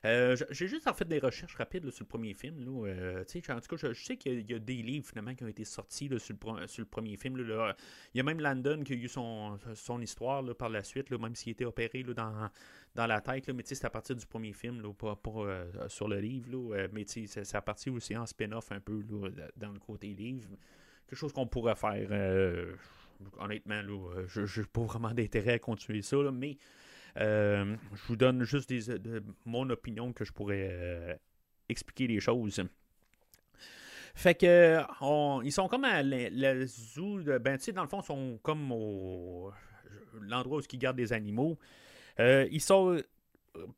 Euh, j'ai juste en fait des recherches rapides sur le premier film. Euh, en tout cas, je, sais qu'il y, a des livres finalement qui ont été sortis sur, le, premier film. Il y a même Landon qui a eu son, histoire par la suite, même s'il était opéré dans, dans la tête. mais c'est à partir du premier film, pas, euh, sur le livre. mais c'est à partir aussi en spin-off un peu dans le côté livre. Quelque chose qu'on pourrait faire honnêtement, là, je n'ai pas vraiment d'intérêt à continuer ça, mais euh, je vous donne juste des, de, mon opinion que je pourrais euh, expliquer les choses. Fait que ils sont comme à la, zoo, de, ben tu sais, dans le fond, ils sont comme l'endroit où ils gardent des animaux. Euh, ils sont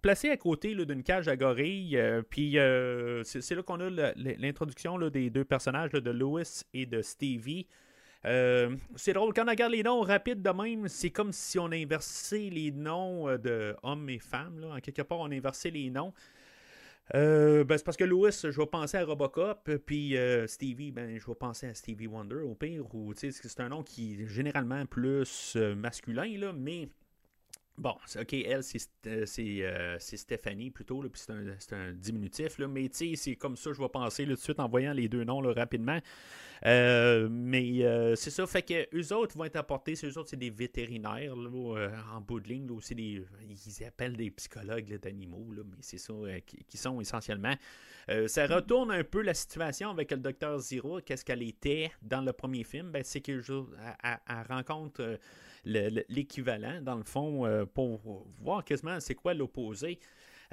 placés à côté d'une cage à gorilles. puis c'est là qu'on a l'introduction des deux personnages de Lewis et de Stevie. Euh, c'est drôle, quand on regarde les noms rapides de même, c'est comme si on inversait les noms euh, de hommes et femmes. En quelque part, on inversait les noms. Euh, ben, c'est parce que Louis, je vais penser à Robocop, puis Stevie, ben, je vais penser à Stevie Wonder au pire, ou c'est un nom qui est généralement plus masculin, là, mais Bon, ok, elle, c'est euh, Stéphanie plutôt, puis c'est un, diminutif, là, mais tu sais, c'est comme ça, je vais penser tout de suite en voyant les deux noms rapidement. Euh, mais euh, c'est ça, fait que eux autres vont être apportés, eux autres, c'est des vétérinaires en bout de ligne, aussi des, ils appellent des psychologues d'animaux, mais c'est ça qui, sont essentiellement. ça retourne un peu la situation avec le docteur Zero, qu'est-ce qu'elle était dans le premier film, ben, c'est qu'elle rencontre l'équivalent, dans le fond, euh, pour voir quasiment c'est quoi l'opposé.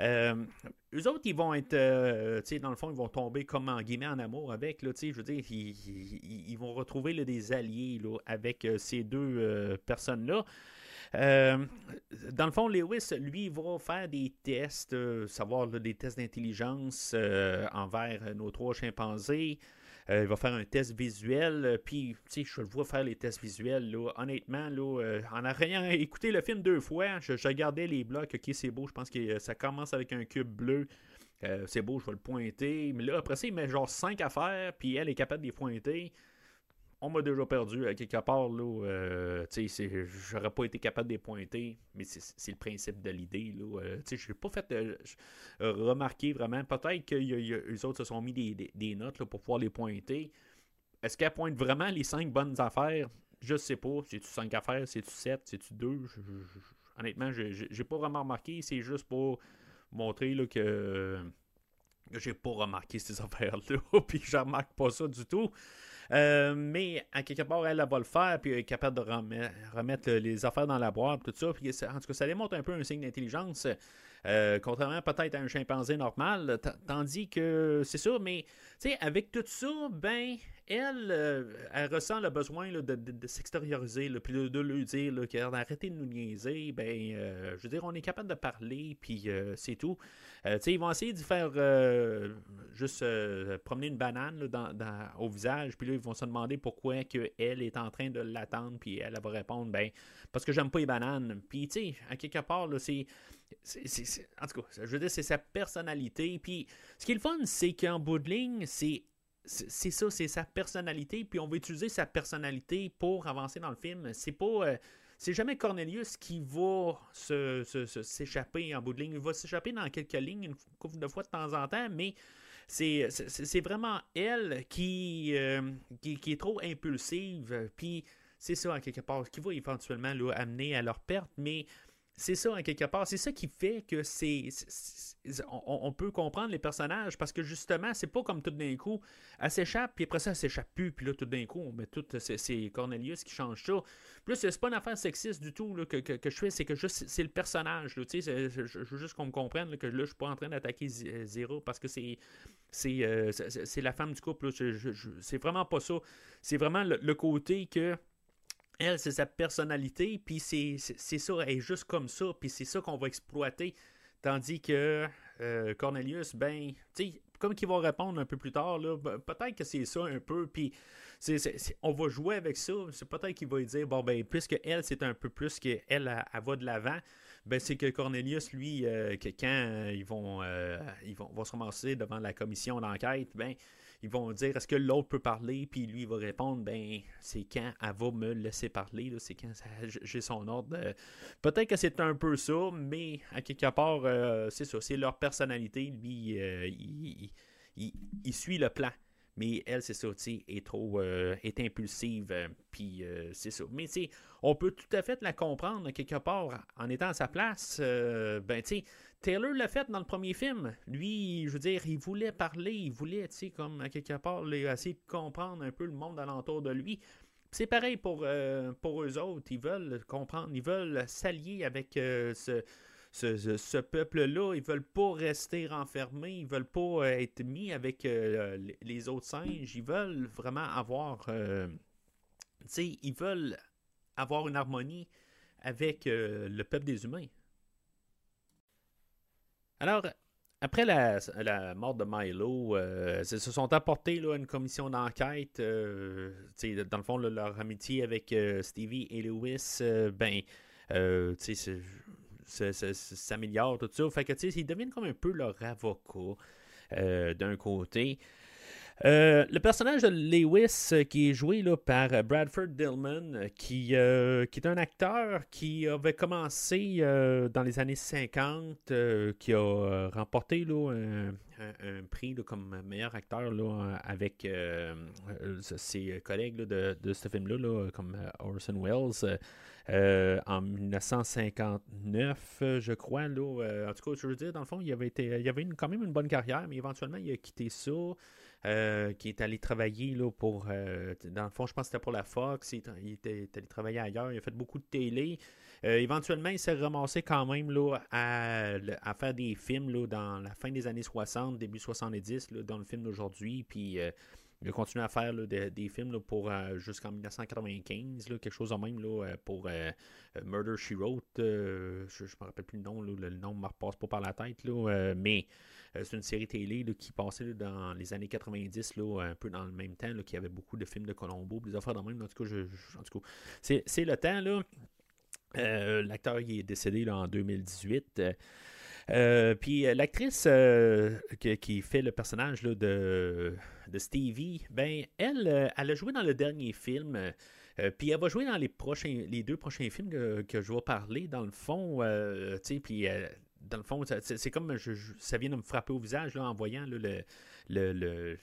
Euh, eux autres, ils vont être, euh, tu sais, dans le fond, ils vont tomber comme en guillemets en amour avec, tu sais, je veux dire, ils, vont retrouver des alliés là, avec ces deux personnes-là. dans le fond, Lewis, lui, va faire des tests, savoir des tests d'intelligence envers nos trois chimpanzés. Euh, il va faire un test visuel. Euh, puis, tu sais, je le vois faire les tests visuels. Là, honnêtement, là, euh, en ayant écouté le film deux fois, je, regardais les blocs. Ok, c'est beau. Je pense que ça commence avec un cube bleu. c'est beau, je vais le pointer. Mais là, après ça, il met genre cinq affaires. Puis elle est capable de les pointer on m'a déjà perdu à quelque part. Là, euh, j'aurais pas été capable de les pointer, mais c'est le principe de l'idée. Euh, je n'ai pas fait euh, remarquer vraiment. Peut-être que les autres se sont mis des, notes pour pouvoir les pointer. Est-ce qu'elle pointe vraiment les cinq bonnes affaires? Je sais pas. C'est-tu cinq affaires? C'est-tu sept? C'est-tu deux? Honnêtement, je n'ai pas vraiment remarqué. C'est juste pour montrer là, que j'ai pas remarqué ces affaires-là. Puis je remarque pas ça du tout. Euh, mais à quelque part, elle, va le faire, puis elle est capable de remettre, les affaires dans la boîte, tout ça. Puis, en tout cas, ça démontre un peu un signe d'intelligence. Euh, contrairement peut-être à un chimpanzé normal, tandis que c'est ça, mais avec tout ça, ben, elle, euh, elle ressent le besoin de, s'extérioriser, puis de, lui dire d'arrêter de nous niaiser. Ben, je veux dire, on est capable de parler, puis c'est tout. ils vont essayer de faire juste euh, promener une banane au visage, puis là, ils vont se demander pourquoi que elle est en train de l'attendre, puis elle, elle va répondre, ben, parce que j'aime pas les bananes. Puis, tu sais, à quelque part, là, c'est. En tout cas, je veux dire, c'est sa personnalité. Puis, ce qui est le fun, c'est qu'en bout de ligne, c'est. C'est ça, c'est sa personnalité, puis on va utiliser sa personnalité pour avancer dans le film. C'est pas. euh, c'est jamais Cornelius qui va se- se- se- s'échapper en bout de ligne. Il va s'échapper dans quelques lignes une couple de fois de temps en temps, mais c'est vraiment elle qui, euh, qui, qui est trop impulsive. Puis c'est ça, en quelque part, qui va éventuellement là, amener à leur perte, mais c'est ça, en quelque part. C'est ça qui fait que c'est. On, peut comprendre les personnages parce que justement, c'est pas comme tout d'un coup, elle s'échappe, puis après ça, elle s'échappe plus, puis là, tout d'un coup. C'est Cornelius qui change ça. Plus, c'est pas une affaire sexiste du tout là, que, que- je fais, c'est que juste c'est le personnage. Je veux juste qu'on me comprenne que là, je suis pas en train d'attaquer euh, Zero parce que c'est. C'est euh, la femme du couple. c'est vraiment pas ça. C'est vraiment le côté que. Elle, c'est sa personnalité, puis c'est ça, elle est juste comme ça, puis c'est ça qu'on va exploiter. Tandis que euh, Cornelius, ben, tu comme qu'il va répondre un peu plus tard, là, ben, peut-être que c'est ça un peu, puis on va jouer avec ça. C'est peut-être qu'il va dire, bon, ben, puisque elle, c'est un peu plus qu'elle, elle, elle va de l'avant, ben, c'est que Cornelius, lui, euh, que quand euh, ils, vont, euh, ils vont, vont se ramasser devant la commission d'enquête, ben, ils vont dire est-ce que l'autre peut parler? Puis lui il va répondre ben c'est quand elle va me laisser parler c'est quand j'ai son ordre peut-être que c'est un peu ça mais à quelque part euh, c'est ça c'est leur personnalité. Lui euh, il, il- suit le plan. Mais elle c'est ça tu est trop euh, est impulsive euh, puis c'est ça. Mais tu on peut tout à fait la comprendre quelque part en étant à sa place ben tu Taylor l'a fait dans le premier film. Lui, je veux dire, il voulait parler, il voulait, tu sais, comme à quelque part, là, essayer de comprendre un peu le monde alentour de lui. C'est pareil pour, euh, pour eux autres. Ils veulent comprendre, ils veulent s'allier avec euh, ce, ce, ce- peuple-là. Ils veulent pas rester renfermés, ils veulent pas euh, être mis avec les- autres singes. Ils veulent vraiment avoir, tu sais, ils veulent avoir une harmonie avec le peuple des humains. Alors, après la, mort de Milo, euh, ils se sont apportés là, une commission d'enquête. euh, dans le fond, leur amitié avec euh, Stevie et Lewis, euh, ben, euh, s'améliore, tout ça. Fait que, ils deviennent comme un peu leur avocat euh, d'un côté. Euh, le personnage de Lewis, euh, qui est joué là, par euh, Bradford Dillman, qui, qui est un acteur qui avait commencé dans les années 50, euh, qui a remporté là, un, prix là, comme meilleur acteur là, avec ses collègues de, de ce film-là, là, comme Orson Welles. en 1959, euh, je crois. Là, en tout cas, je veux dire, dans le fond, il avait, été, il avait quand même une bonne carrière, mais éventuellement, il a quitté ça. Euh, qui est allé travailler là, pour. euh, dans le fond, je pense que c'était pour la Fox. Il, était, est allé travailler ailleurs. Il a fait beaucoup de télé. Euh, éventuellement, il s'est ramassé quand même là, à, faire des films là, dans la fin des années 60, début 70, là, dans le film d'aujourd'hui. Puis. il a continué à faire des, films là, pour jusqu'en 1995, là, quelque chose de même pour Murder She Wrote. je ne me rappelle plus le nom, le, nom ne me repasse pas par la tête, mais c'est une série télé qui passait dans les années 90, là, un peu dans le même temps, qui avait beaucoup de films de Colombo, des affaires de même. En tout cas, je- c'est, le temps. Là. Euh, l'acteur est décédé en 2018. Euh, euh, puis euh, l'actrice euh, qui, qui fait le personnage de, de Stevie, ben elle, euh, elle a joué dans le dernier film. euh, euh, puis elle va jouer dans les prochains, les deux prochains films que, que je vais parler. Dans le fond, euh, puis euh, dans le fond, c'est comme je- ça vient de me frapper au visage là, en voyant le, le, le-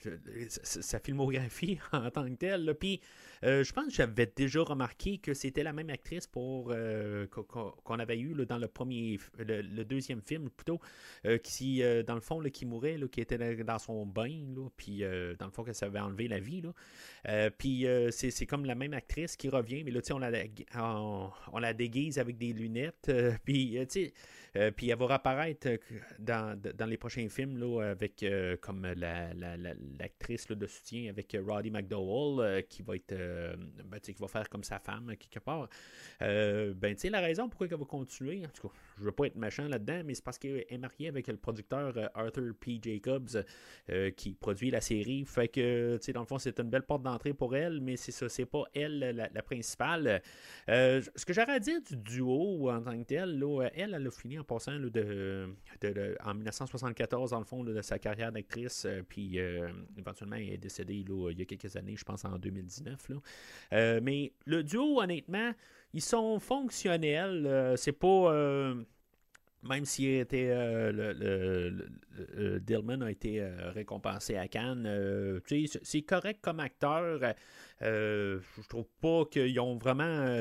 sa filmographie en tant que telle. Puis euh, je pense que j'avais déjà remarqué que c'était la même actrice pour euh, qu'on- avait eu dans le premier, le, deuxième film plutôt, euh, qui dans le fond qui mourait, qui était dans- son bain, puis dans le fond qu'elle s'avait enlevé la vie. Puis c'est comme la même actrice qui revient, mais là tu sais on la, la déguise avec des lunettes. puis puis elle va apparaître dans, les prochains films là, avec comme l'actrice la, de soutien avec Roddy McDowell qui va être ben, qui va faire comme sa femme quelque part. ben tu sais la raison pourquoi elle va continuer, en tout cas, je veux pas être méchant là-dedans, mais c'est parce qu'elle est mariée avec le producteur Arthur P. Jacobs qui produit la série. Fait que tu sais dans le fond c'est une belle porte d'entrée pour elle, mais c'est ça, c'est pas elle la, principale. ce que j'aurais à dire du duo en tant que tel, elle, elle a fini en passant en 1974, dans le fond, de sa carrière d'actrice, euh, puis euh, éventuellement, elle est décédée il y a quelques années, je pense en 2019. Euh, mais le duo, honnêtement, ils sont fonctionnels. c'est pas même si était, le, Dillman a été récompensé à Cannes, c'est correct comme acteur. je trouve pas qu'ils ont vraiment.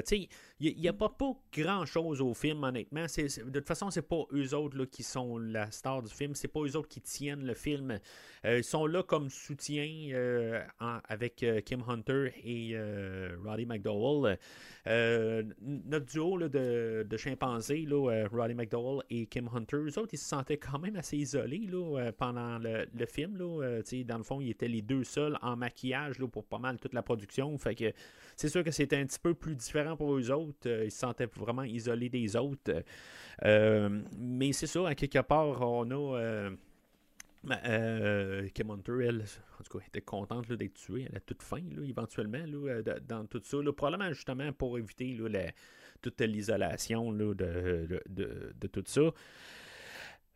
Il n'y a pas, grand-chose au film, honnêtement. de toute façon, c'est pas eux autres là, qui sont la star du film. C'est pas eux autres qui tiennent le film. Euh, ils sont là comme soutien euh, avec euh, Kim Hunter et Roddy McDowell. notre duo de, chimpanzés, là, Roddy McDowell et Kim Hunter, eux autres, ils se sentaient quand même assez isolés là, pendant le, film. Là. dans le fond, ils étaient les deux seuls en maquillage là, pour pas mal toute la production. Fait que c'est sûr que c'était un petit peu plus différent pour eux autres. Euh, ils se sentaient vraiment isolés des autres. Euh, mais c'est ça, à quelque part, on a. Euh, euh elle, en tout cas, était contente d'être tuée à la toute là, éventuellement, là, dans tout ça. probablement justement pour éviter toute l'isolation de, tout ça.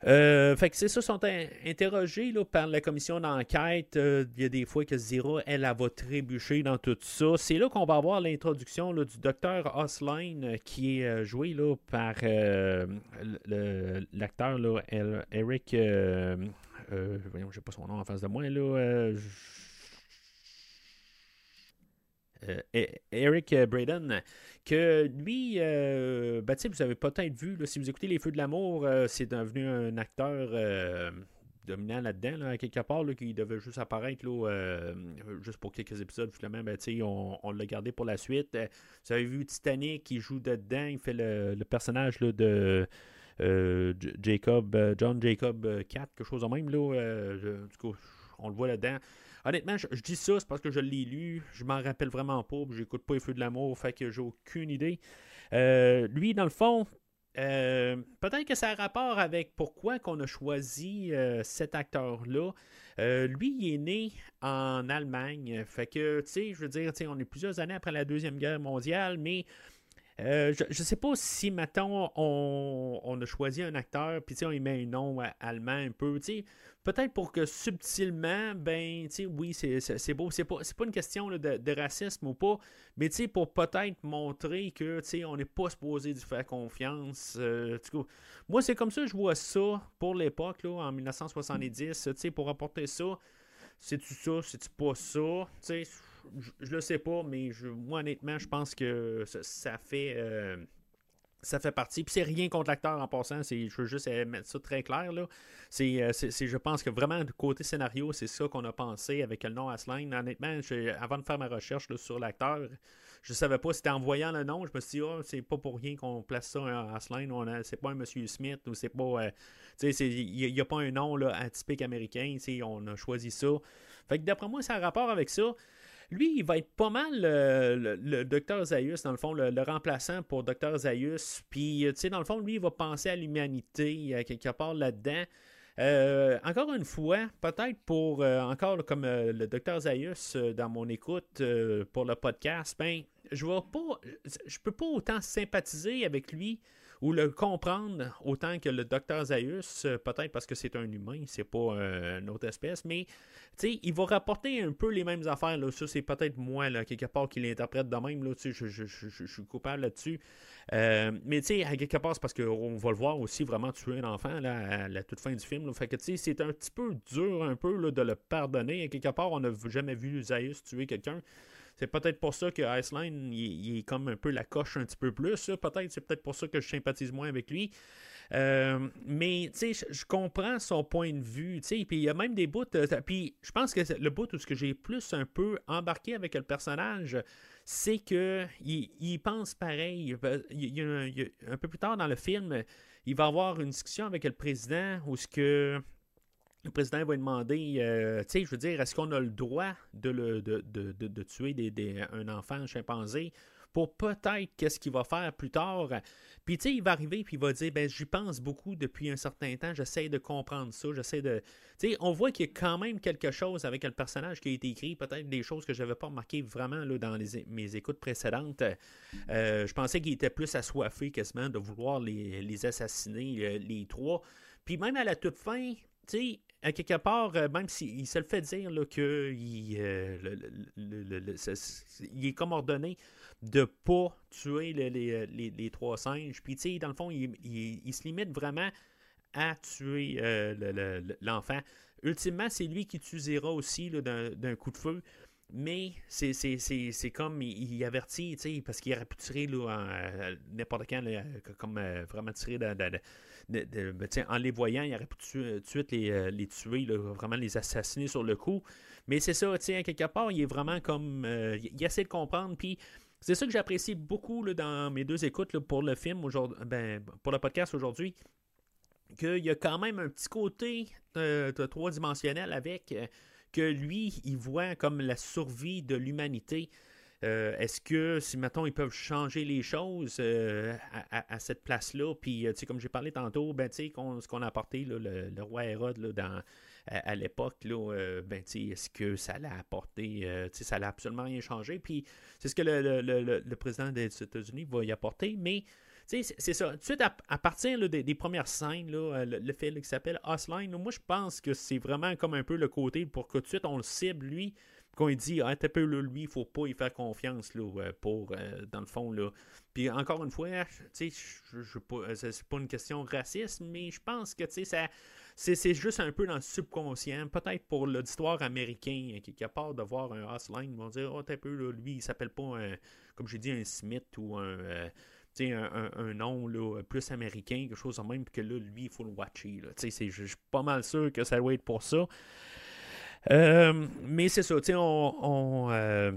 Euh, fait que c'est ça, sont interrogés là, par la commission d'enquête. Euh, il y a des fois que Zira, elle, elle, va trébucher dans tout ça. C'est là qu'on va avoir l'introduction du docteur Osline qui est euh, joué là, par l'acteur Eric. voyons, j'ai pas son nom en face de moi. Là, euh, e-, Eric euh, Braden, que lui, euh, ben, vous avez peut-être vu, si vous écoutez Les Feux de l'amour, c'est devenu un acteur dominant là-dedans, quelque part, qui devait juste apparaître juste pour quelques épisodes. Finalement, ben, on, on l'a gardé pour la suite. Vous avez vu Titanic qui joue dedans, il fait le, personnage de. Jacob, John Jacob 4, quelque chose de même. Là, on le voit là-dedans. Honnêtement, je, dis ça, c'est parce que je l'ai lu. Je m'en rappelle vraiment pas. J'écoute pas les feux de l'amour, fait que j'ai aucune idée. Euh, lui, dans le fond, euh, peut-être que ça a rapport avec pourquoi qu'on a choisi euh, cet acteur-là. lui, il est né en Allemagne. Fait que, tu sais, je veux dire, on est plusieurs années après la Deuxième Guerre mondiale, mais je ne sais pas si, maintenant on, a choisi un acteur, puis on y met un nom allemand un peu. Peut-être pour que subtilement, ben, oui, c'est beau. C'est pas, pas une question de, racisme ou pas, mais pour peut-être montrer que, on n'est pas supposé de faire confiance. Euh, moi, c'est comme ça que je vois ça pour l'époque, en 1970, tu sais, pour apporter ça. C'est-tu ça, c'est-tu pas ça? Tu sais, je, le sais pas, mais je, moi, honnêtement, je pense que ça, fait. Euh, ça fait partie. Puis c'est rien contre l'acteur en passant, je veux juste mettre ça très clair. Là. Euh, c'est, je pense que vraiment, du côté scénario, c'est ça qu'on a pensé avec le nom Asline. Honnêtement, avant de faire ma recherche sur l'acteur, je savais pas, c'était en voyant le nom, je me suis dit, oh, c'est pas pour rien qu'on place ça à Asline. C'est pas un Monsieur Smith ou c'est pas. Euh, il n'y a, pas un nom là, atypique américain. On a choisi ça. Fait que d'après moi, ça a rapport avec ça. Lui, il va être pas mal le, docteur Zaius, dans le fond, le, remplaçant pour docteur Zaius. Puis, euh, tu sais, dans le fond, lui, il va penser à l'humanité, quelque part là-dedans. Euh, encore une fois, peut-être pour euh, encore comme le docteur Zaius dans mon écoute pour le podcast, ben je ne pas, je peux pas autant sympathiser avec lui ou le comprendre autant que le docteur Zaius, peut-être parce que c'est un humain, c'est pas une autre espèce, mais il va rapporter un peu les mêmes affaires. Là. Ça, c'est peut-être moi, là, quelque part, qui l'interprète de même. Là, je, je, suis coupable là-dessus. Euh, mais tu sais, à quelque part, c'est parce qu'on va le voir aussi vraiment tuer un enfant là, à la toute fin du film. Tu sais, c'est un petit peu dur un peu là, de le pardonner. À quelque part, on n'a jamais vu Zaius tuer quelqu'un. C'est peut-être pour ça que Iceland, il, est comme un peu la coche un petit peu plus. Peut-être, c'est peut-être pour ça que je sympathise moins avec lui. Euh, mais, tu sais, je comprends son point de vue, tu sais, puis il y a même des bouts, euh, puis je pense que le bout où ce que j'ai plus un peu embarqué avec le personnage, c'est que il, pense pareil. Un peu plus tard dans le film, il va avoir une discussion avec le président où ce que le président va lui demander, euh, tu sais, je veux dire, est-ce qu'on a le droit de, le, de, de, de, de tuer des, des, un enfant chimpanzé pour peut-être qu'est-ce qu'il va faire plus tard? Puis, tu sais, il va arriver puis il va dire, ben, j'y pense beaucoup depuis un certain temps, j'essaie de comprendre ça, j'essaie de... Tu sais, on voit qu'il y a quand même quelque chose avec le personnage qui a été écrit, peut-être des choses que je n'avais pas remarquées vraiment là, dans les, mes écoutes précédentes. Euh, je pensais qu'il était plus assoiffé quasiment de vouloir les, les assassiner, les, les trois. Puis même à la toute fin, tu sais, à quelque part, euh, même s'il se le fait dire qu'il euh, il est comme ordonné de ne pas tuer les, les, trois singes. Puis, tu sais, dans le fond, il, se limite vraiment à tuer euh, l'enfant. Ultimement, c'est lui qui tue Zera aussi d'un coup de feu. Mais c'est comme il, il avertit, parce qu'il aurait pu tirer n'importe quand, comme euh, vraiment tirer de, de, de, ben, en les voyant, il aurait pu tuer, tuer les, euh, les, tuer, là, vraiment les assassiner sur le coup. Mais c'est ça, à quelque part, il est vraiment comme. Euh, il essaie de comprendre. Puis c'est ça que j'apprécie beaucoup là, dans mes deux écoutes pour le film aujourd'hui, ben, pour le podcast aujourd'hui. Qu'il y a quand même un petit côté euh, trois-dimensionnel avec euh, que lui, il voit comme la survie de l'humanité. Euh, Est-ce que, si mettons, ils peuvent changer les choses euh, à, cette place-là, puis, tu sais, comme j'ai parlé tantôt, ben, tu sais, ce qu'on a apporté, le, roi Hérode, là, dans, à, l'époque, euh, ben, est-ce que ça l'a apporté, euh, ça l'a absolument rien changé, puis c'est ce que le, président des États-Unis va y apporter, mais c'est ça. Tout de suite, à, partir des, premières scènes, le, film qui s'appelle Hustline, moi je pense que c'est vraiment comme un peu le côté pour que tout de suite on le cible, lui, qu'on dit, ah, t'es peu, là, lui, il faut pas y faire confiance, là, euh, pour, euh, dans le fond, là. Puis encore une fois, tu sais, c'est pas une question raciste, mais je pense que, c'est juste un peu dans le subconscient. Peut-être pour l'auditoire américain euh, qui est capable de voir un Hustline, ils vont dire Oh, t'es peu, là, lui, il s'appelle pas, un, comme j'ai dit, un Smith ou un. Euh, un, nom plus américain, quelque chose de même, que là, lui, il faut le watcher. Je suis pas mal sûr que ça doit être pour ça. Euh, mais c'est ça, on, on euh,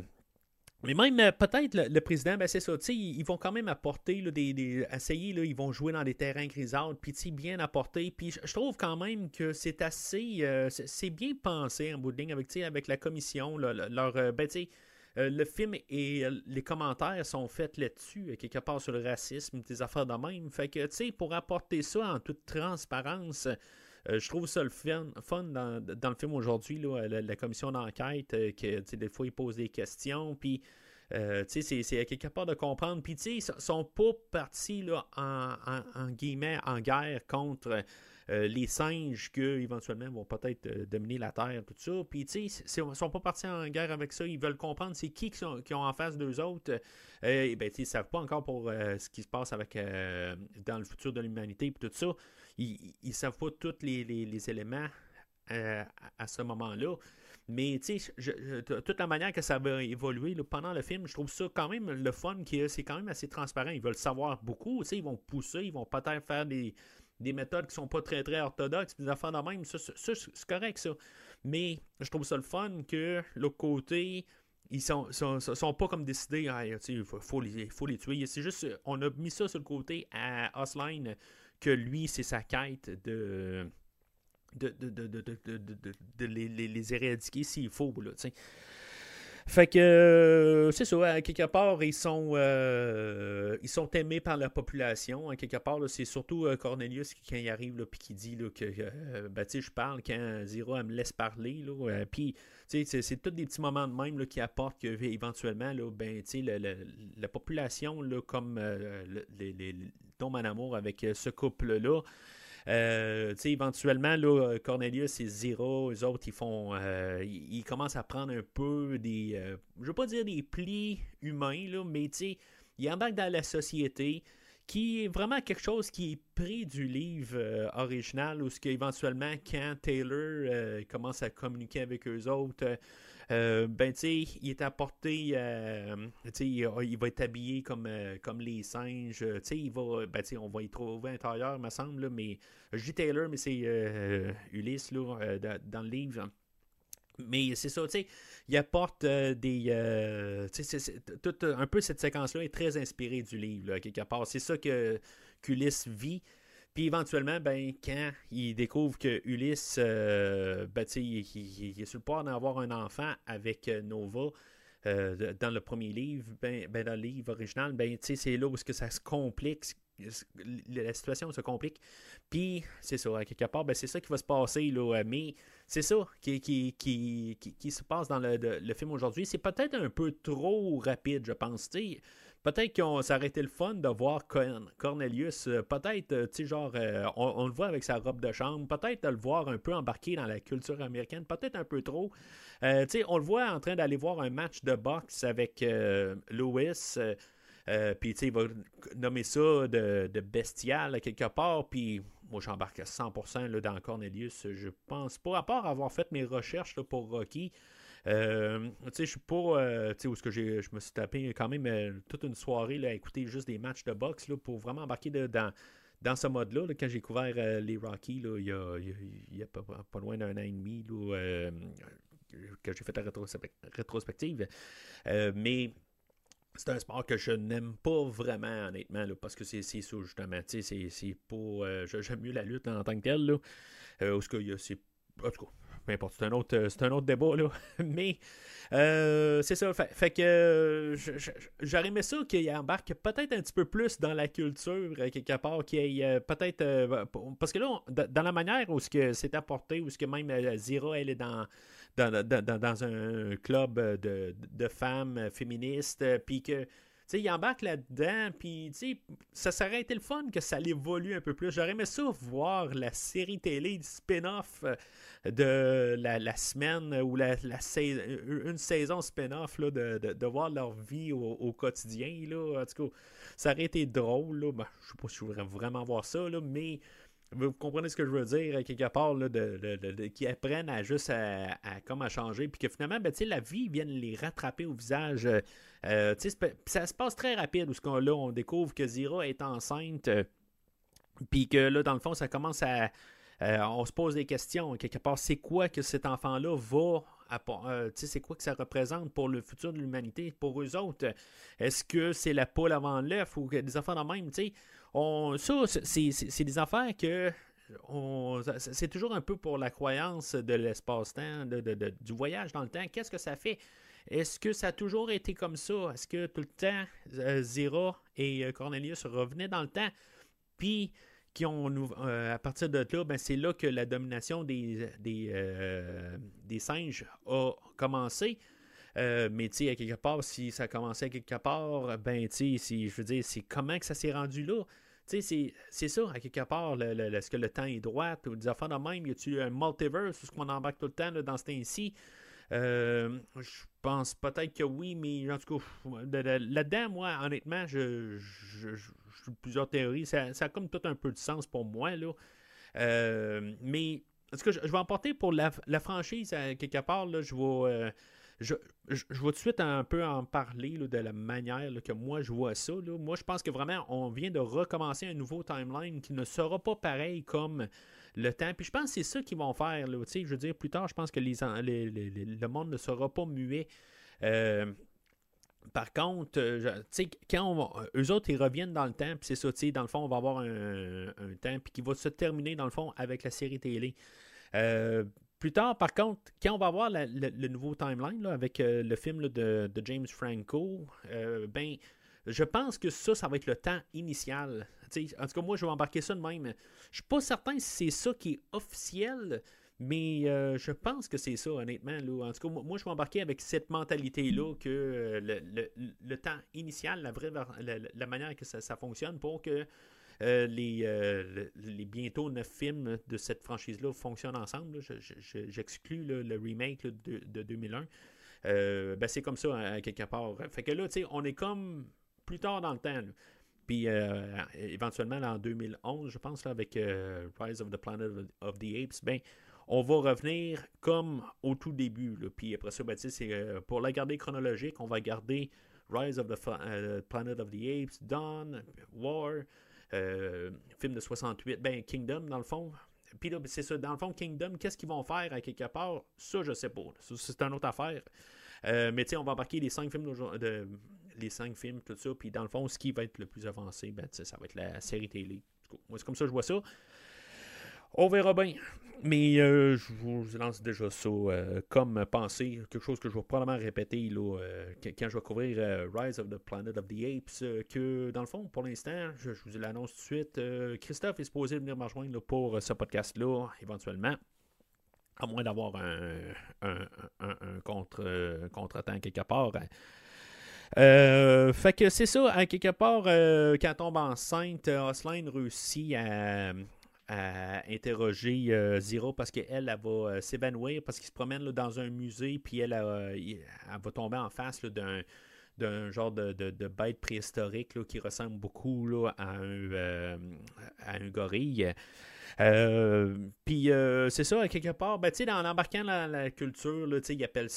mais même euh, peut-être le, président, ben c'est ça, ils, ils vont quand même apporter là, des, essayer, là, ils vont jouer dans des terrains grisâtres, puis bien apporter. Puis je, trouve quand même que c'est assez, c'est bien pensé en bout de ligne avec, avec la commission, leur, ben tu euh, le film et les commentaires sont faits là-dessus, quelque part sur le racisme, des affaires de même. Fait que, tu sais, pour apporter ça en toute transparence, euh, je trouve ça le fun, fun dans, le film aujourd'hui, la, la, commission d'enquête, euh, que des fois ils posent des questions, puis euh, c'est quelque part de comprendre. Puis ils sont pas partis là, en, en, guillemets en guerre contre euh, les singes qui éventuellement vont peut-être euh, dominer la Terre, tout ça. Puis, tu ils sont pas partis en guerre avec ça. Ils veulent comprendre c'est qui qui, sont, qui ont en face d'eux autres. Et ben, ils savent pas encore pour ce qui se passe avec dans le futur de l'humanité et tout ça. Ils, ils savent pas tous les, les, éléments à ce moment-là. Mais tu sais, toute la manière que ça va évoluer pendant le film, je trouve ça quand même le fun qui c'est quand même assez transparent. Ils veulent savoir beaucoup, tu sais, ils vont pousser, ils vont peut-être faire des, des méthodes qui sont pas très très orthodoxes, des affaires de même, ça c'est correct ça. Mais je trouve ça le fun que l'autre côté, ils sont, sont, sont, pas comme décidés, ah, il faut, faut, les, faut les tuer. C'est juste, on a mis ça sur le côté à Osline, que lui, c'est sa quête de de, de, de, de, les, les, les, éradiquer s'il faut. Là, t'sais. Fait que euh, c'est ça, quelque part, ils sont euh, ils sont aimés par la population. Quelque part, c'est surtout euh, Cornelius qui, quand il arrive, puis qui dit là, que ben, je parle quand Zira me laisse parler. Puis c'est tous des petits moments de même là, qui apportent que éventuellement, là, ben, le, le, la population, là, comme le, les, les, tombe en amour avec ce couple-là. Euh, éventuellement, là, Cornelius et Zira, eux autres, ils font. Euh, ils, commencent à prendre un peu des. Euh, je veux pas dire des plis humains, là, mais ils embarquent dans la société qui est vraiment quelque chose qui est pris du livre euh, original, où ce qu'éventuellement, quand Taylor commence à communiquer avec eux autres, euh, ben tu sais, il est apporté, tu sais, il, va être habillé comme, comme les singes, tu sais, il va, ben tu sais, on va y trouver intérieur, me semble, mais dis Taylor, mais c'est Ulysse, là, dans le livre. Mais c'est ça, tu sais, il apporte euh, des. Euh, tu sais, un peu cette séquence-là est très inspirée du livre, quelque part. C'est ça que qu'Ulysse vit. Puis éventuellement, ben, quand il découvre que Ulysse, euh, ben, il, il, est sur le point d'avoir un enfant avec Nova, euh, dans le premier livre, ben, ben, dans le livre original, ben, c'est là où que ça se complique, la situation se complique. Puis, c'est ça, à quelque part, ben, c'est ça qui va se passer, là, mais c'est ça qui, qui, qui, qui, se passe dans le, le film aujourd'hui. C'est peut-être un peu trop rapide, je pense. Peut-être qu'on ça aurait été le fun de voir Cornelius, euh, peut-être, euh, tu sais, genre, euh, on, le voit avec sa robe de chambre, peut-être de le voir un peu embarqué dans la culture américaine, peut-être un peu trop. tu sais, on le voit en train d'aller voir un match de boxe avec Lewis. puis, tu sais, il va nommer ça de, bestial quelque part. Puis, moi, j'embarque à 100% là, dans Cornelius. Je pense pas, à part avoir fait mes recherches pour Rocky, euh, tu sais, je suis pas. Euh, tu sais, où ce que je me suis tapé quand même euh, toute une soirée là, à écouter juste des matchs de boxe là, pour vraiment embarquer dans, dans ce mode-là. quand j'ai couvert les Rockies, il y a, pas, loin d'un an et demi que j'ai fait la rétrospective. mais c'est un sport que je n'aime pas vraiment, honnêtement, parce que c'est ça, justement. C'est, pas. j'aime mieux la lutte en tant que telle. Là, c'est. En tout cas, peu importe, c'est un autre, euh, c'est un autre débat, là. Mais euh, c'est ça. Fait, que euh, j'aurais aimé ça qu'il embarque peut-être un petit peu plus dans la culture, quelque part, qu'il peut-être. parce que là, dans la manière où c'est apporté, où ce que même Zira, elle est dans. Dans, dans, un club de, de femmes féministes, puis que sais, il là-dedans, puis ça serait été le fun que ça évolue un peu plus. J'aurais aimé ça voir la série télé spin-off euh, de la, semaine ou la, une saison spin-off de, de, voir leur vie au, quotidien. Là. En tout cas, ça aurait été drôle. Là. Ben, je sais pas si je voudrais vraiment voir ça, là, mais vous comprenez ce que je veux dire, quelque part, là, de, qui apprennent à juste à, changer, puis que finalement, ben, la vie vient les rattraper au visage. Euh, euh, ça se passe très rapide, où ce qu'on, là, on découvre que Zira est enceinte, euh, puis que là, dans le fond, ça commence à. on se pose des questions, quelque part, c'est quoi que cet enfant-là va c'est quoi que ça représente pour le futur de l'humanité, pour eux autres? Est-ce que c'est la poule avant l'œuf ou des enfants de même? sais? On, ça, c'est des affaires que c'est toujours un peu pour la croyance de l'espace-temps, de, du voyage dans le temps. Qu'est-ce que ça fait? Est-ce que ça a toujours été comme ça? Est-ce que tout le temps, euh, Zira et euh, Cornelius revenaient dans le temps? Puis, qui ont, euh, à partir de là, ben, c'est là que la domination des, des, des singes a commencé. mais tu sais, à quelque part, si ça a commencé à quelque part, ben tu sais, je veux dire, c'est comment que ça s'est rendu là? Tu sais, c'est ça, à quelque part, est-ce que le temps est droit, ou des affaires de même, y a-tu un multiverse, ce qu'on embarque tout le temps dans ce temps-ci? Euh, peut-être que oui, mais en tout cas, là-dedans, moi, honnêtement, je, je, plusieurs théories. Ça, a comme tout un peu de sens pour moi, là. Euh, mais, en tout cas, je, vais emporter pour la, franchise, à quelque part, là, je vais... Euh, je, je, vais tout de suite un peu en parler de la manière que moi je vois ça. Moi, je pense que vraiment, on vient de recommencer un nouveau timeline qui ne sera pas pareil comme le temps. Puis je pense que c'est ça qu'ils vont faire. Je veux dire, plus tard, je pense que les, le monde ne sera pas muet. Euh, par contre, euh, quand eux autres, ils reviennent dans le temps, puis c'est ça, dans le fond, on va avoir un, temps, puis qui va se terminer, dans le fond, avec la série télé. Euh, plus tard, par contre, quand on va voir le nouveau timeline avec le film de, James Franco, ben, je pense que ça, ça va être le temps initial. En tout cas, moi, je vais embarquer ça de même. Je suis pas certain si c'est ça qui est officiel, mais euh, je pense que c'est ça, honnêtement. En tout cas, moi, je vais embarquer avec cette mentalité-là que le, temps initial, la manière que ça fonctionne pour que euh, les, euh, bientôt neuf films de cette franchise-là fonctionnent ensemble. J'exclus le remake de, de, 2001. Euh, ben c'est comme ça, quelque part. Fait que là, on est comme plus tard dans le temps. Puis éventuellement, en 2011, je pense, avec Rise of the Planet of the Apes, ben, on va revenir comme au tout début. Puis après ça, ben, c'est, pour la garder chronologique, on va garder Rise of the Planet of the Apes, Dawn, War, euh, film de 68, ben Kingdom dans le fond. Puis là, c'est ça, dans le fond, Kingdom, qu'est-ce qu'ils vont faire à quelque part? Ça, je sais pas. c'est une autre affaire. Euh, mais tu sais, on va embarquer les cinq films de, les cinq films, tout ça. Puis dans le fond, ce qui va être le plus avancé, ben, ça va être la série télé. Moi, c'est comme ça que je vois ça. On verra bien. Mais euh, je vous lance déjà ça euh, comme pensée, quelque chose que je vais probablement répéter là, euh, quand je vais couvrir Rise of the Planet of the Apes, que dans le fond, pour l'instant, je, vous l'annonce tout de suite, Christophe est supposé venir me rejoindre pour ce podcast-là, éventuellement. À moins d'avoir un, un, contre, contre-temps quelque part. Fait que c'est ça, à quelque part, quand on tombe enceinte, Osline réussit à, interroger euh, Zero parce qu'elle, elle, va euh, s'évanouir parce qu'il se promène dans un musée, puis elle, euh, elle, va tomber en face d'un d'un genre de, de, bête préhistorique qui ressemble beaucoup là, à, à un gorille. Puis c'est ça, quelque part, ben, en embarquant la culture, là, ils, appellent,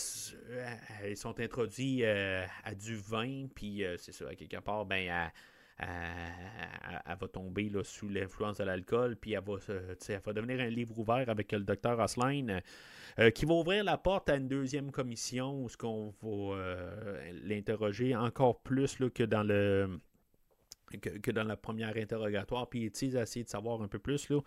ils sont introduits à du vin, puis c'est ça, quelque part, ben, elle, va tomber sous l'influence de l'alcool, puis elle va, va devenir un livre ouvert avec le docteur Osline, euh, qui va ouvrir la porte à une deuxième commission où ce qu'on va euh, l'interroger encore plus que dans le que, dans la première interrogatoire, puis essayer de savoir un peu plus. Là.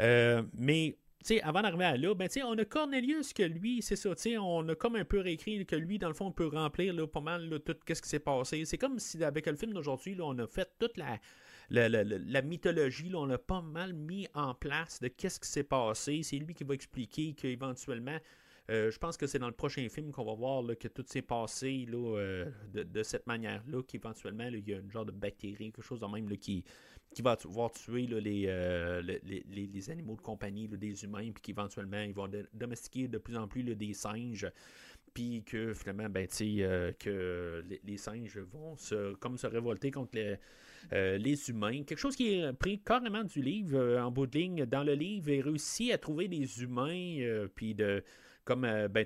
Euh, mais avant d'arriver à là, ben, on a Cornelius que lui, c'est ça, on a comme un peu réécrit que lui, dans le fond, on peut remplir là, pas mal tout ce qui s'est passé. C'est comme si avec le film d'aujourd'hui, on a fait toute la, la, mythologie, là, on a pas mal mis en place de qu'est-ce qui s'est passé. C'est lui qui va expliquer qu'éventuellement, euh, je pense que c'est dans le prochain film qu'on va voir que tout s'est passé là, euh, de, cette manière-là, qu'éventuellement, il y a une genre de bactérie, quelque chose de même là, qui, qui va pouvoir tuer euh, les, les, animaux de compagnie, des humains, puis qu'éventuellement, ils vont domestiquer de plus en plus des singes puis que finalement, ben, euh, que les, singes vont se, comme se révolter contre les, les humains. Quelque chose qui est pris carrément du livre en bout de ligne. Dans le livre, il réussit à trouver des humains, puis de comme ben,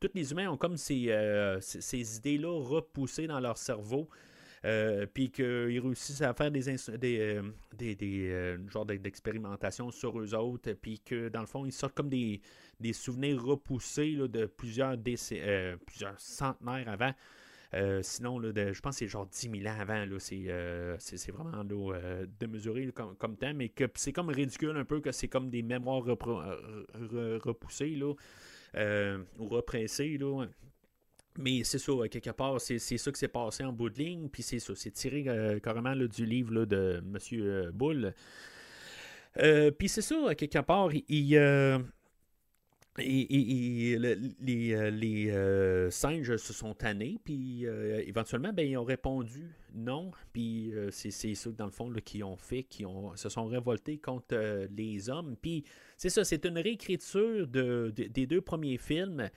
tous les humains ont comme ces, ces idées-là repoussées dans leur cerveau. Euh, puis qu'ils réussissent à faire des, des, euh, des, euh, genres d'expérimentation sur eux autres, puis que dans le fond, ils sortent comme des, souvenirs repoussés de plusieurs, plusieurs centenaires avant. Sinon, je pense que c'est genre 10 000 ans avant. C'est vraiment de mesurer comme, comme temps, mais que c'est comme ridicule un peu que c'est comme des mémoires repoussées là, ou repressées. Là. Mais c'est ça, quelque part, c'est ça qui s'est passé en bout de ligne, puis c'est ça, c'est tiré euh, carrément du livre de M. Euh, Boulle. Euh, puis c'est ça, quelque part, il, et, les, singes se sont tannés, puis éventuellement, ben, ils ont répondu non. Puis c'est ça, dans le fond, qui ont fait, qui ont, se sont révoltés contre les hommes. Puis c'est ça, c'est une réécriture de, des deux premiers films.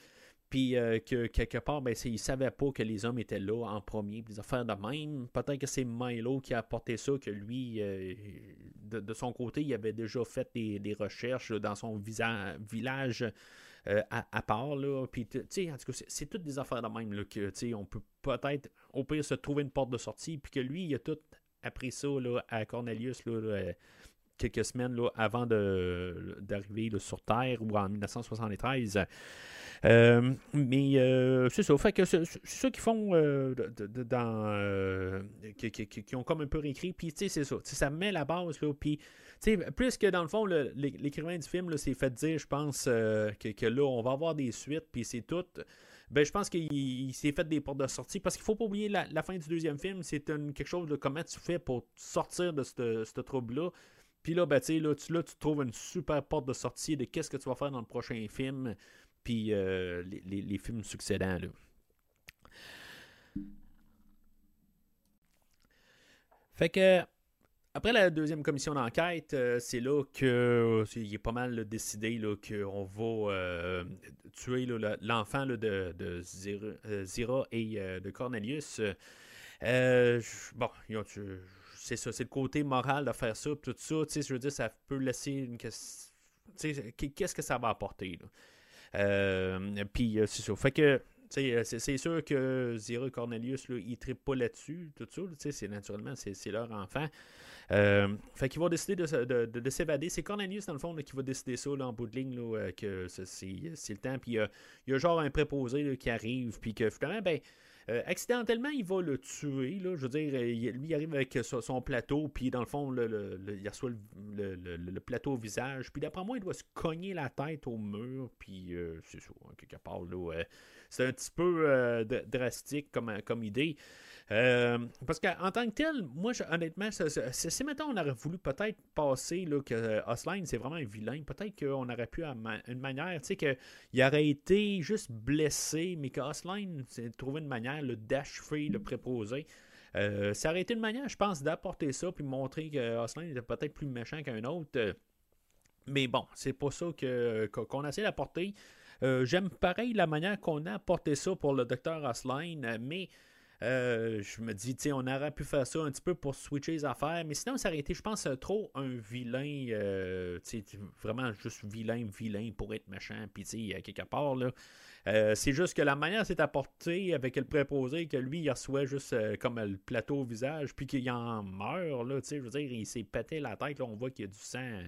Puis euh, que quelque part, ben, il ne savait pas que les hommes étaient là en premier, des affaires de même. Peut-être que c'est Milo qui a apporté ça, que lui, euh, de, son côté, il avait déjà fait des, recherches dans son village euh, à, part. Là. Puis, en tout cas, c'est toutes des affaires de même on peut peut-être, au pire, se trouver une porte de sortie, puis que lui, il a tout appris ça là, à Cornelius. Là, quelques semaines là, avant d'arriver sur Terre ou en 1973. Euh, mais euh, c'est ça. Fait que c'est ça qu'ils font euh, dans. Qui, ont comme un peu réécrit. Puis, tu sais, c'est ça. ça met la base, là. Puis, tu sais, plus que dans le fond, l'écrivain du film s'est fait dire, je pense, que, là, on va avoir des suites. Puis, c'est tout. Ben, je pense qu'il s'est fait des portes de sortie parce qu'il faut pas oublier la, fin du deuxième film. C'est quelque chose de comment tu fais pour sortir de ce trouble-là. Puis là, ben, là, tu, là, tu trouves une super porte de sortie de qu'est-ce que tu vas faire dans le prochain film puis euh, les, films succédants. Là. Fait que après la deuxième commission d'enquête, euh, c'est là que il est pas mal décidé qu'on va euh, tuer l'enfant de, de Zira, et de Cornelius. bon, c'est ça, c'est le côté moral de faire ça, tout ça. Je veux dire, ça peut laisser une question. Qu'est-ce que ça va apporter? Là? Euh, puis euh, c'est ça. Fait que euh, c'est sûr que Zira Cornelius, là, il ne pas là-dessus, tout ça. C'est naturellement, c'est leur enfant. fait qu'ils vont décider de, de, s'évader. C'est Cornelius, dans le fond, qui va décider ça en bout de ligne, que c'est le temps. Puis il y, a genre un préposé qui arrive, puis que finalement, ben, euh, accidentellement, il va le tuer. Là, je veux dire, lui, il arrive avec son, plateau, puis dans le fond, le, il reçoit le, plateau au visage. Puis d'après moi, il doit se cogner la tête au mur. Puis c'est ça, hein, quelque part. Là, c'est un petit peu drastique comme, comme idée. Euh, parce qu'en tant que tel, moi, honnêtement, si maintenant on aurait voulu peut-être passer là, que Osline, c'est vraiment un vilain, peut-être qu'on aurait pu, à une manière, tu sais, qu'il aurait été juste blessé, mais que c'est trouvé une manière d'achever le préposé. Euh, ça aurait été une manière, je pense, d'apporter ça puis montrer que était peut-être plus méchant qu'un autre. Mais bon, c'est pas ça qu'on essaie d'apporter. Euh, j'aime pareil la manière qu'on a apporté ça pour le docteur Osline, mais euh, je me dis, tu on aurait pu faire ça un petit peu pour switcher les affaires, mais sinon, ça aurait été, je pense, trop un vilain, euh, vraiment juste vilain, vilain pour être méchant, puis tu sais, quelque part, là. Euh, c'est juste que la manière c'est apporté avec le préposé, que lui, il reçoit juste comme le plateau au visage, puis qu'il en meurt, là, tu sais, je veux dire, il s'est pété la tête, là, on voit qu'il y a du sang,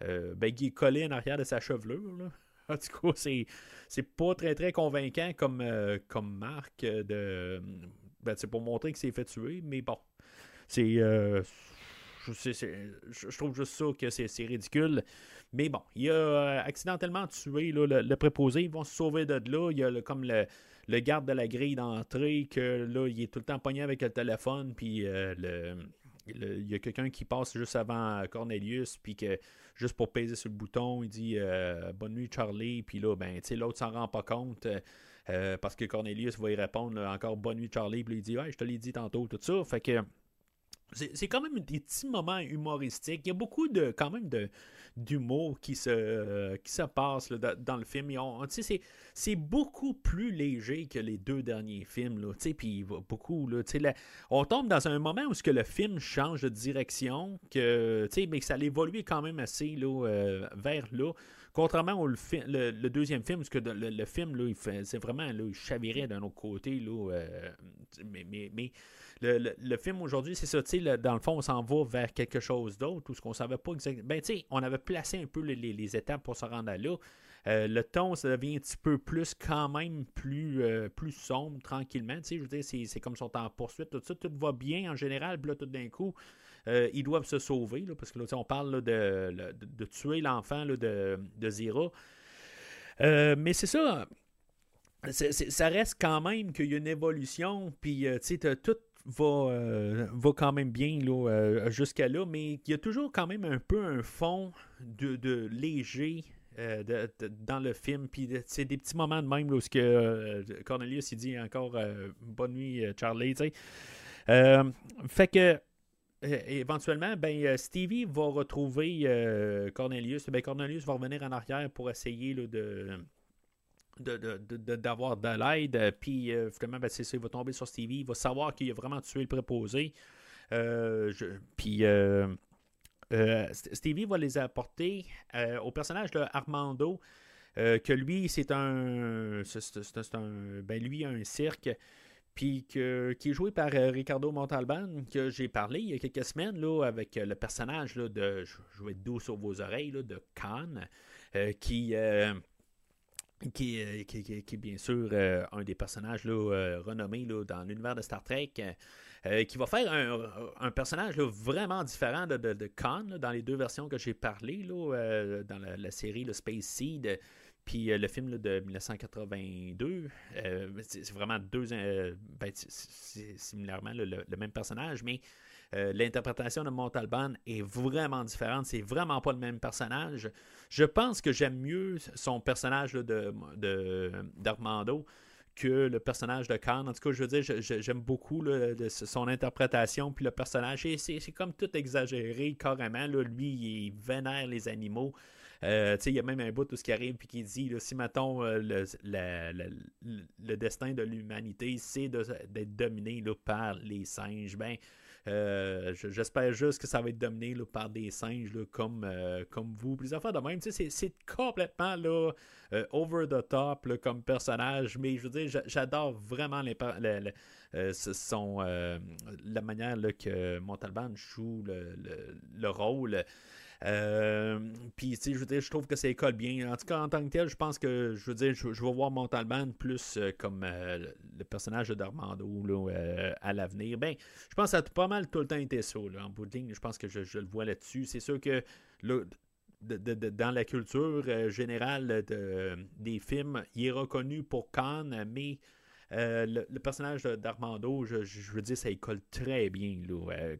ben, qui est collé en arrière de sa chevelure, là. En tout cas, c'est, c'est pas très très convaincant comme, comme marque de, ben, c'est pour montrer qu'il s'est fait tuer, mais bon. C'est. Euh, je, trouve juste ça que c'est ridicule. Mais bon, il a euh, accidentellement tué le, préposé. Ils vont se sauver de là. Il y a comme le, garde de la grille d'entrée que là, il est tout le temps pogné avec le téléphone. Puis euh, le, il y a quelqu'un qui passe juste avant Cornelius. Puis que juste pour peser sur le bouton, il dit Bonne nuit, Charlie. Puis là, ben, l'autre s'en rend pas compte. Euh, parce que Cornelius va y répondre encore bonne nuit Charlie, puis il dit ouais, je te l'ai dit tantôt, tout ça. Fait que c'est quand même des petits moments humoristiques. Il y a beaucoup de quand même de d'humour qui se qui se passe dans le film. C'est beaucoup plus léger que les deux derniers films. Là, beaucoup. Là, on tombe dans un moment où que le film change de direction, que, mais ça évolue quand même assez là, euh, vers là. Contrairement au le, deuxième film, parce que le, film, là, c'est vraiment, là, il chavirait d'un autre côté, là, euh, mais, mais, le, film aujourd'hui, c'est ça, tu sais, dans le fond, on s'en va vers quelque chose d'autre, ou ce qu'on savait pas exactement. Ben, tu sais, on avait placé un peu les, étapes pour se rendre là. Euh, le ton, ça devient un petit peu plus, quand même, plus, euh, plus sombre, tranquillement. Tu sais, je veux dire, c'est comme son temps en poursuite, tout ça, tout va bien en général, puis là, tout d'un coup, euh, ils doivent se sauver, parce que là, on parle de, de, tuer l'enfant de, de Zira. Euh, mais c'est ça. ça reste quand même qu'il y a une évolution, puis euh, tout va, va quand même bien jusqu'à là, mais il y a toujours quand même un peu un fond de, léger dans le film. Puis c'est des petits moments de même là, où Cornelius il dit encore Bonne nuit, Charlie. fait que éventuellement, ben, euh, Stevie va retrouver euh, Cornelius. Ben, Cornelius va revenir en arrière pour essayer de, d'avoir de, l'aide. Puis finalement, ben, ça, il va tomber sur Stevie. Il va savoir qu'il a vraiment tué le préposé. Euh, puis Stevie va les apporter au personnage de Armando. que lui, c'est un, c'est, un. Ben, lui, un cirque puis qui est joué par euh, Ricardo Montalban, que j'ai parlé il y a quelques semaines là, avec euh, le personnage là, de Je vais être doux sur vos oreilles là, de Khan, euh, qui, qui, est bien sûr un des personnages là, renommés là, dans l'univers de Star Trek. qui va faire un, personnage vraiment différent de, de, Khan dans les deux versions que j'ai parlé là, dans la, la série le Space Seed. Puis euh, le film de 1982, euh, c'est vraiment deux. Euh, ben, similairement le, même personnage, mais l'interprétation de Montalban est vraiment différente. C'est vraiment pas le même personnage. Je pense que j'aime mieux son personnage de d'Armando que le personnage de Khan. En tout cas, je veux dire, j'aime beaucoup son interprétation, puis le personnage. C'est comme tout exagéré, carrément. lui, il vénère les animaux. Euh, il y a même un bout tout ce qui arrive puis qui dit si mettons euh, le, destin de l'humanité c'est d'être dominé par les singes, ben euh, j'espère juste que ça va être dominé par des singes comme, comme vous. Puis affaires de même, c'est complètement là, over the top comme personnage, mais je veux dire, j'adore vraiment les, son, la manière que Montalban joue le, le rôle. Puis, tu sais, je je trouve que ça école bien. En tout cas, en tant que tel, je pense que, je veux dire, je, vais voir Montalban plus comme le personnage d'Armando à l'avenir. Ben, je pense que ça a pas mal tout le temps été ça, en bout de. Je pense que je, le vois là-dessus. C'est sûr que dans la culture euh, générale des films, il est reconnu pour Khan, mais euh, le, personnage d'Armando, je, veux dire, ça y colle très bien, euh,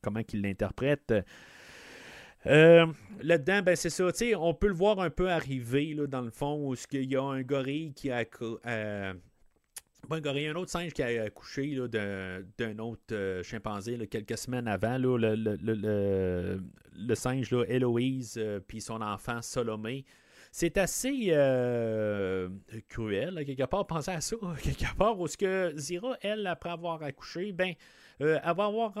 comment qu'il l'interprète. Là-dedans, ben c'est ça, on peut le voir un peu arriver, dans le fond, où il y a un gorille qui a a un autre singe qui a accouché d'un autre euh, chimpanzé quelques semaines avant. le, singe là, Héloïse euh, puis son enfant Salomé. C'est assez euh, cruel, quelque part. Pensez à ça, quelque part, où ce que Zira, elle, après avoir accouché, ben, elle avoir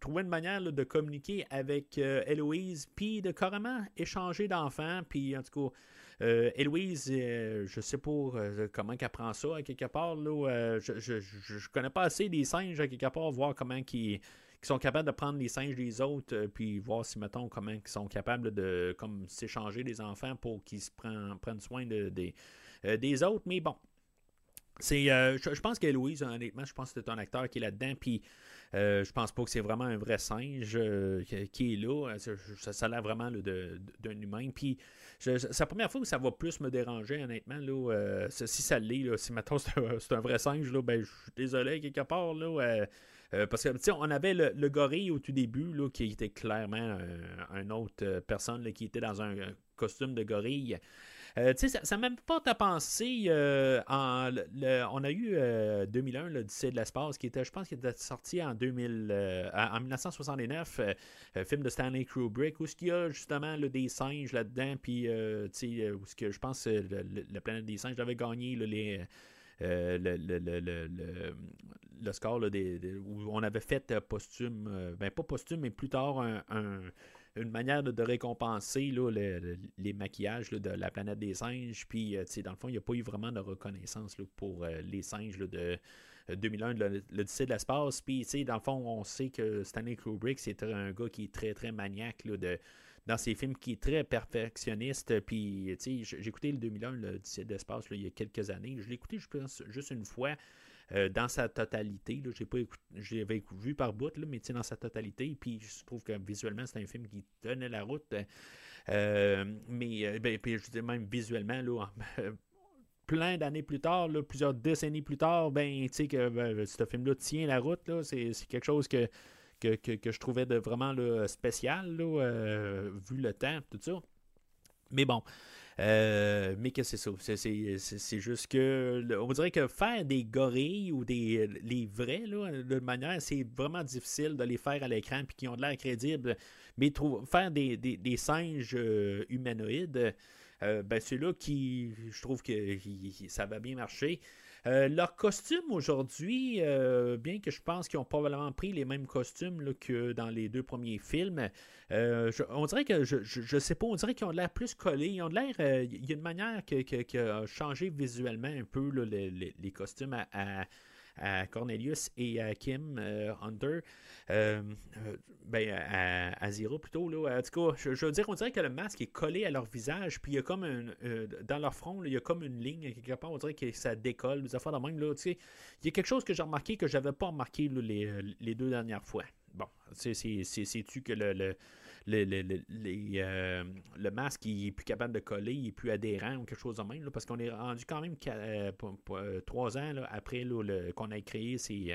trouvé une manière de communiquer avec Héloïse, puis de carrément échanger d'enfants, puis en tout cas euh, Héloïse, euh, je sais pas euh, comment qu'elle prend ça à quelque part. Là, je, je, connais pas assez des singes à quelque part, voir comment ils, sont capables de prendre les singes des autres, puis voir si, mettons, comment ils sont capables de comme s'échanger des enfants pour qu'ils se prennent, prennent soin de, des autres. Mais bon, c'est, je, pense qu'Héloïse, honnêtement, je pense que c'est un acteur qui est là-dedans. Puis euh, je pense pas que c'est vraiment un vrai singe qui est là. Ça, ça a l'air vraiment d'un humain. Puis c'est la première fois que ça va plus me déranger, honnêtement. Là, euh, si ça l'est, si maintenant c'est un, vrai singe, ben, je suis désolé quelque part. Là, euh, euh, parce que, on avait le, gorille au tout début, là, qui était clairement une autre personne qui était dans un costume de gorille. Euh, ça ne pas ta pensée. Euh, en, on a eu 2001, euh, l'Odyssée de l'espace, qui était, je pense, qui était sorti en, 2000, en 1969, film de Stanley Kubrick, où il y a justement des singes là-dedans, puis où que je pense que la planète des singes avait gagné les. le, le, score où on avait fait posthume, ben pas posthume, mais plus tard un une manière de, récompenser les maquillages de la planète des singes. Puis, euh, dans le fond, il n'y a pas eu vraiment de reconnaissance pour euh, les singes de 2001, euh, l'Odyssée de l'espace. Puis, dans le fond, on sait que Stanley Kubrick, c'est un gars qui est très, très maniaque de, dans ses films, qui est très perfectionniste. Puis, j'ai écouté le 2001, l'Odyssée de l'espace, il y a quelques années. Je l'ai écouté, juste une fois. Euh, dans sa totalité. J'ai pas j'avais vu par bout, là, mais dans sa totalité. Puis je trouve que visuellement, c'est un film qui tenait la route. Euh, mais euh, ben, puis, je dis même visuellement, là, plein d'années plus tard, plusieurs décennies plus tard, ben, tu sais que ben, ce film-là tient la route. C'est, quelque chose que, que, je trouvais de vraiment spécial, vu le temps, tout ça. Mais bon, euh, mais que c'est ça. C'est juste que. On dirait que faire des gorilles ou des les vrais, là, de manière, c'est vraiment difficile de les faire à l'écran puis qui ont de l'air crédibles. Mais faire des, des, singes euh, humanoïdes, euh, ben c'est là qui. Je trouve que ça va bien marcher. Euh, leur costume aujourd'hui, euh, bien que je pense qu'ils ont probablement pris les mêmes costumes que dans les deux premiers films, euh, on dirait que je, je, sais pas, on dirait qu'ils ont l'air plus collés. Ils ont l'air. Il y a une manière qui a changé visuellement un peu les, costumes à à Cornelius et à Kim euh, Hunter, euh, euh, ben, à, Zero plutôt. Là. En tout cas, je, veux dire, on dirait que le masque est collé à leur visage, puis il y a comme un, dans leur front, il y a comme une ligne, quelque part, on dirait que ça décolle, affaires de même. Là, il y a quelque chose que j'ai remarqué que je n'avais pas remarqué les, les, deux dernières fois. Bon, c'est-tu que le euh, le masque il est plus capable de coller, il est plus adhérent ou quelque chose de même, parce qu'on est rendu quand même euh, euh, trois ans après qu'on ait créé ces,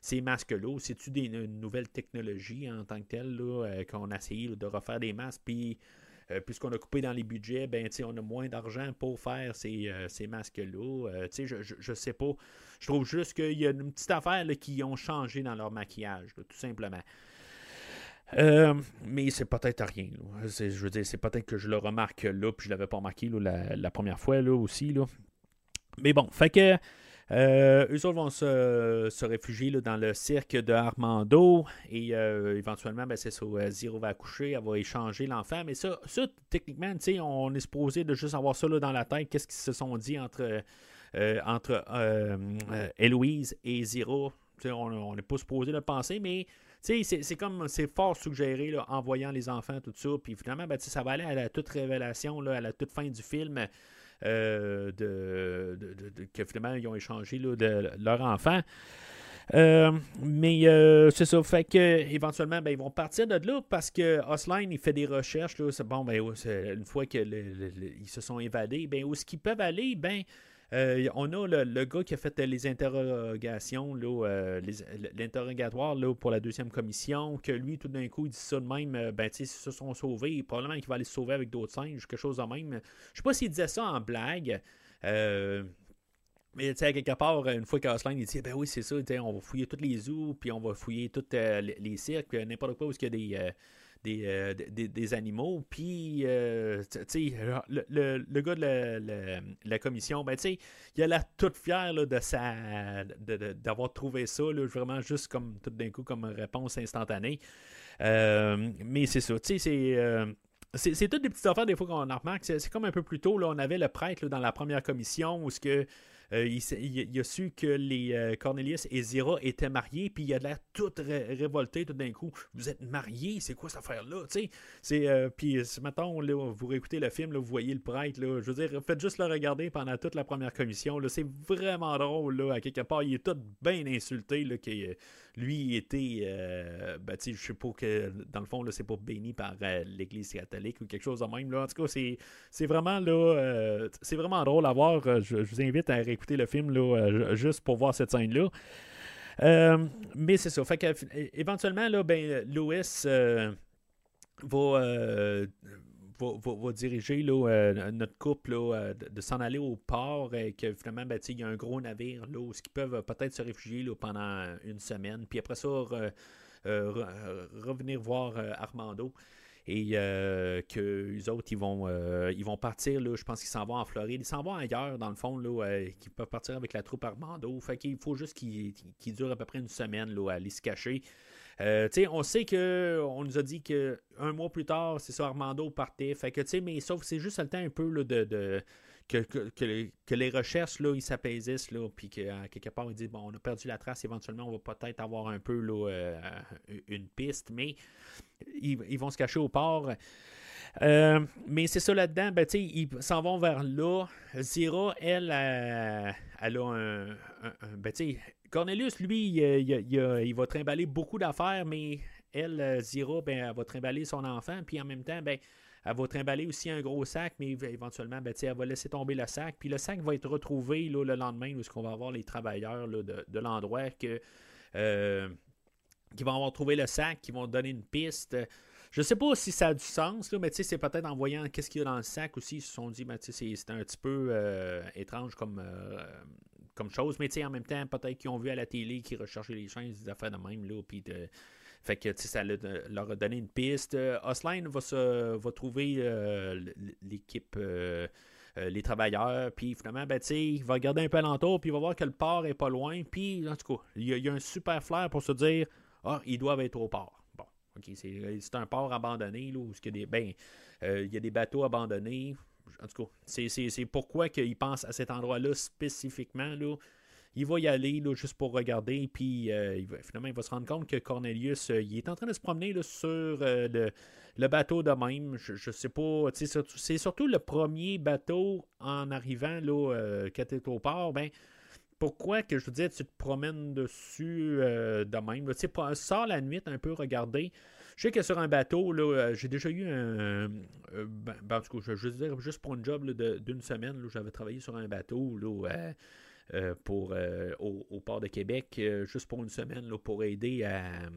ces masques-là. C'est-tu une nouvelle technologie en tant que telle qu'on a essayé de refaire des masques, puis puisqu'on a coupé dans les budgets, ben, on a moins d'argent pour faire ces, masques-là. je, je, sais pas. Je trouve juste qu'il y a une petite affaire qui ont changé dans leur maquillage, tout simplement. Euh, mais c'est peut-être rien. Je veux dire, c'est peut-être que je le remarque là, puis je l'avais pas remarqué la, première fois là, aussi. Là. Mais bon, fait que euh, eux autres vont se, réfugier dans le cirque de Armando et euh, éventuellement, ben, c'est ça, Zero va accoucher, elle va échanger l'enfant. Mais ça, ça techniquement, on est supposé de juste avoir ça dans la tête. Qu'est-ce qu'ils se sont dit entre, entre Héloïse et Zero? on n'est pas supposé le penser, mais c'est comme, c'est fort suggéré là, en voyant les enfants, tout ça. Puis finalement, ben, ça va aller à la toute révélation, là, à la toute fin du film. Euh, de, que finalement ils ont échangé là, de leur enfant. Euh, mais euh, c'est ça, fait que éventuellement, ben, ils vont partir de là parce que Osline, il fait des recherches. Là, bon, ben, une fois qu'ils se sont évadés, ben, où est-ce qu'ils peuvent aller? Ben, euh, on a le, gars qui a fait les interrogations, l'interrogatoire pour la deuxième commission, que lui, tout d'un coup, il dit ça de même, ben, ils se sont sauvés, probablement qu'il va aller se sauver avec d'autres singes, quelque chose de même. Je sais pas s'il disait ça en blague. Mais tu sais, quelque part, une fois qu'Aslan il dit Ben oui, c'est ça, on va fouiller tous les zoos, puis on va fouiller tous euh, les cirques, n'importe quoi où il y a des. Euh, euh, des, des, animaux. Puis, tu sais, le, le, gars de la, commission, ben, il a l'air tout fier de sa, d'avoir trouvé ça, là, vraiment juste comme tout d'un coup, comme réponse instantanée. mais c'est ça, tu sais, c'est. c'est toutes des petites affaires des fois qu'on en remarque. C'est comme un peu plus tôt, là, on avait le prêtre dans la première commission où ce que euh, il, a su que les euh, Cornelius et Zira étaient mariés, puis il a l'air tout révolté tout d'un coup. Vous êtes mariés, c'est quoi cette affaire-là? Euh, puis ce matin, vous réécoutez le film, vous voyez le prêtre. Là, je veux dire, faites juste le regarder pendant toute la première commission. C'est vraiment drôle. Là, à quelque part, il est tout bien insulté. Là, lui était, euh, ben, je sais pas que dans le fond, c'est pas béni par euh, l'Église catholique ou quelque chose de même. Là. En tout cas, c'est, vraiment là, euh, c'est vraiment drôle à voir. Je, vous invite à réécouter le film là, juste pour voir cette scène-là. mais c'est ça. Fait que, éventuellement, là, ben, va va, diriger là, notre couple là, de, s'en aller au port et que finalement, ben, il y a un gros navire là, où ils peuvent peut-être se réfugier pendant une semaine. Puis après ça, revenir voir Armando. Et que les autres, ils vont, partir, je pense qu'ils s'en vont en Floride. Ils s'en vont ailleurs, dans le fond, qu'ils peuvent partir avec la troupe Armando. Fait qu'il faut juste qu'ils durent à peu près une semaine à aller se cacher. Euh, on sait que on nous a dit que un mois plus tard, c'est ça, Armando partait. Fait que, mais sauf c'est juste le temps un peu de, que, que, les recherches là, ils s'apaisissent, là, puis qu'à quelque part, ils disent bon, on a perdu la trace, éventuellement, on va peut-être avoir un peu là, euh, une piste, mais ils, vont se cacher au port. Euh, mais c'est ça là-dedans, ben, ils s'en vont vers là. Zira, elle, elle, a un. un, ben, Cornelius, lui, il, va trimballer beaucoup d'affaires, mais elle, euh, Zira, ben, elle va trimballer son enfant, puis en même temps, ben, elle va trimballer aussi un gros sac, mais éventuellement, ben, elle va laisser tomber le sac. Puis le sac va être retrouvé le lendemain, où on va avoir les travailleurs de, l'endroit euh, qui vont avoir trouvé le sac, qui vont donner une piste. Je sais pas si ça a du sens, là, mais c'est peut-être en voyant qu'est-ce qu'il y a dans le sac aussi, ils se sont dit, ben, c'est un petit peu euh, étrange comme, comme chose. Mais en même temps, peut-être qu'ils ont vu à la télé qu'ils recherchaient les chaînes, des affaires de même. Là, puis fait que ça leur a donné une piste. Euh, Osline va, se, va trouver euh, l'équipe. Euh, les travailleurs, puis finalement, ben, il va regarder un peu alentour, puis il va voir que le port est pas loin, puis en tout cas, il y, a, un super flair pour se dire Ah, ils doivent être au port. Bon, ok, c'est un port abandonné, là, où il y, des, ben, il y a des bateaux abandonnés, en tout cas, c'est pourquoi qu'il pense à cet endroit-là spécifiquement. Il va y aller juste pour regarder, puis euh, finalement, il va se rendre compte que Cornelius, euh, il est en train de se promener sur euh, le, bateau de même. Je, je sais pas, c'est surtout le premier bateau en arrivant là, quand tu au port. Ben, pourquoi que je veux dire, tu te promènes dessus de même? Tu sors la nuit un peu regarder. Je sais que sur un bateau, là, euh, j'ai déjà eu un. Ben, ben, en tout cas, je veux dire, juste pour une job d'une semaine, j'avais travaillé sur un bateau là, euh, euh, pour, au, port de Québec, juste pour une semaine, là, pour aider à,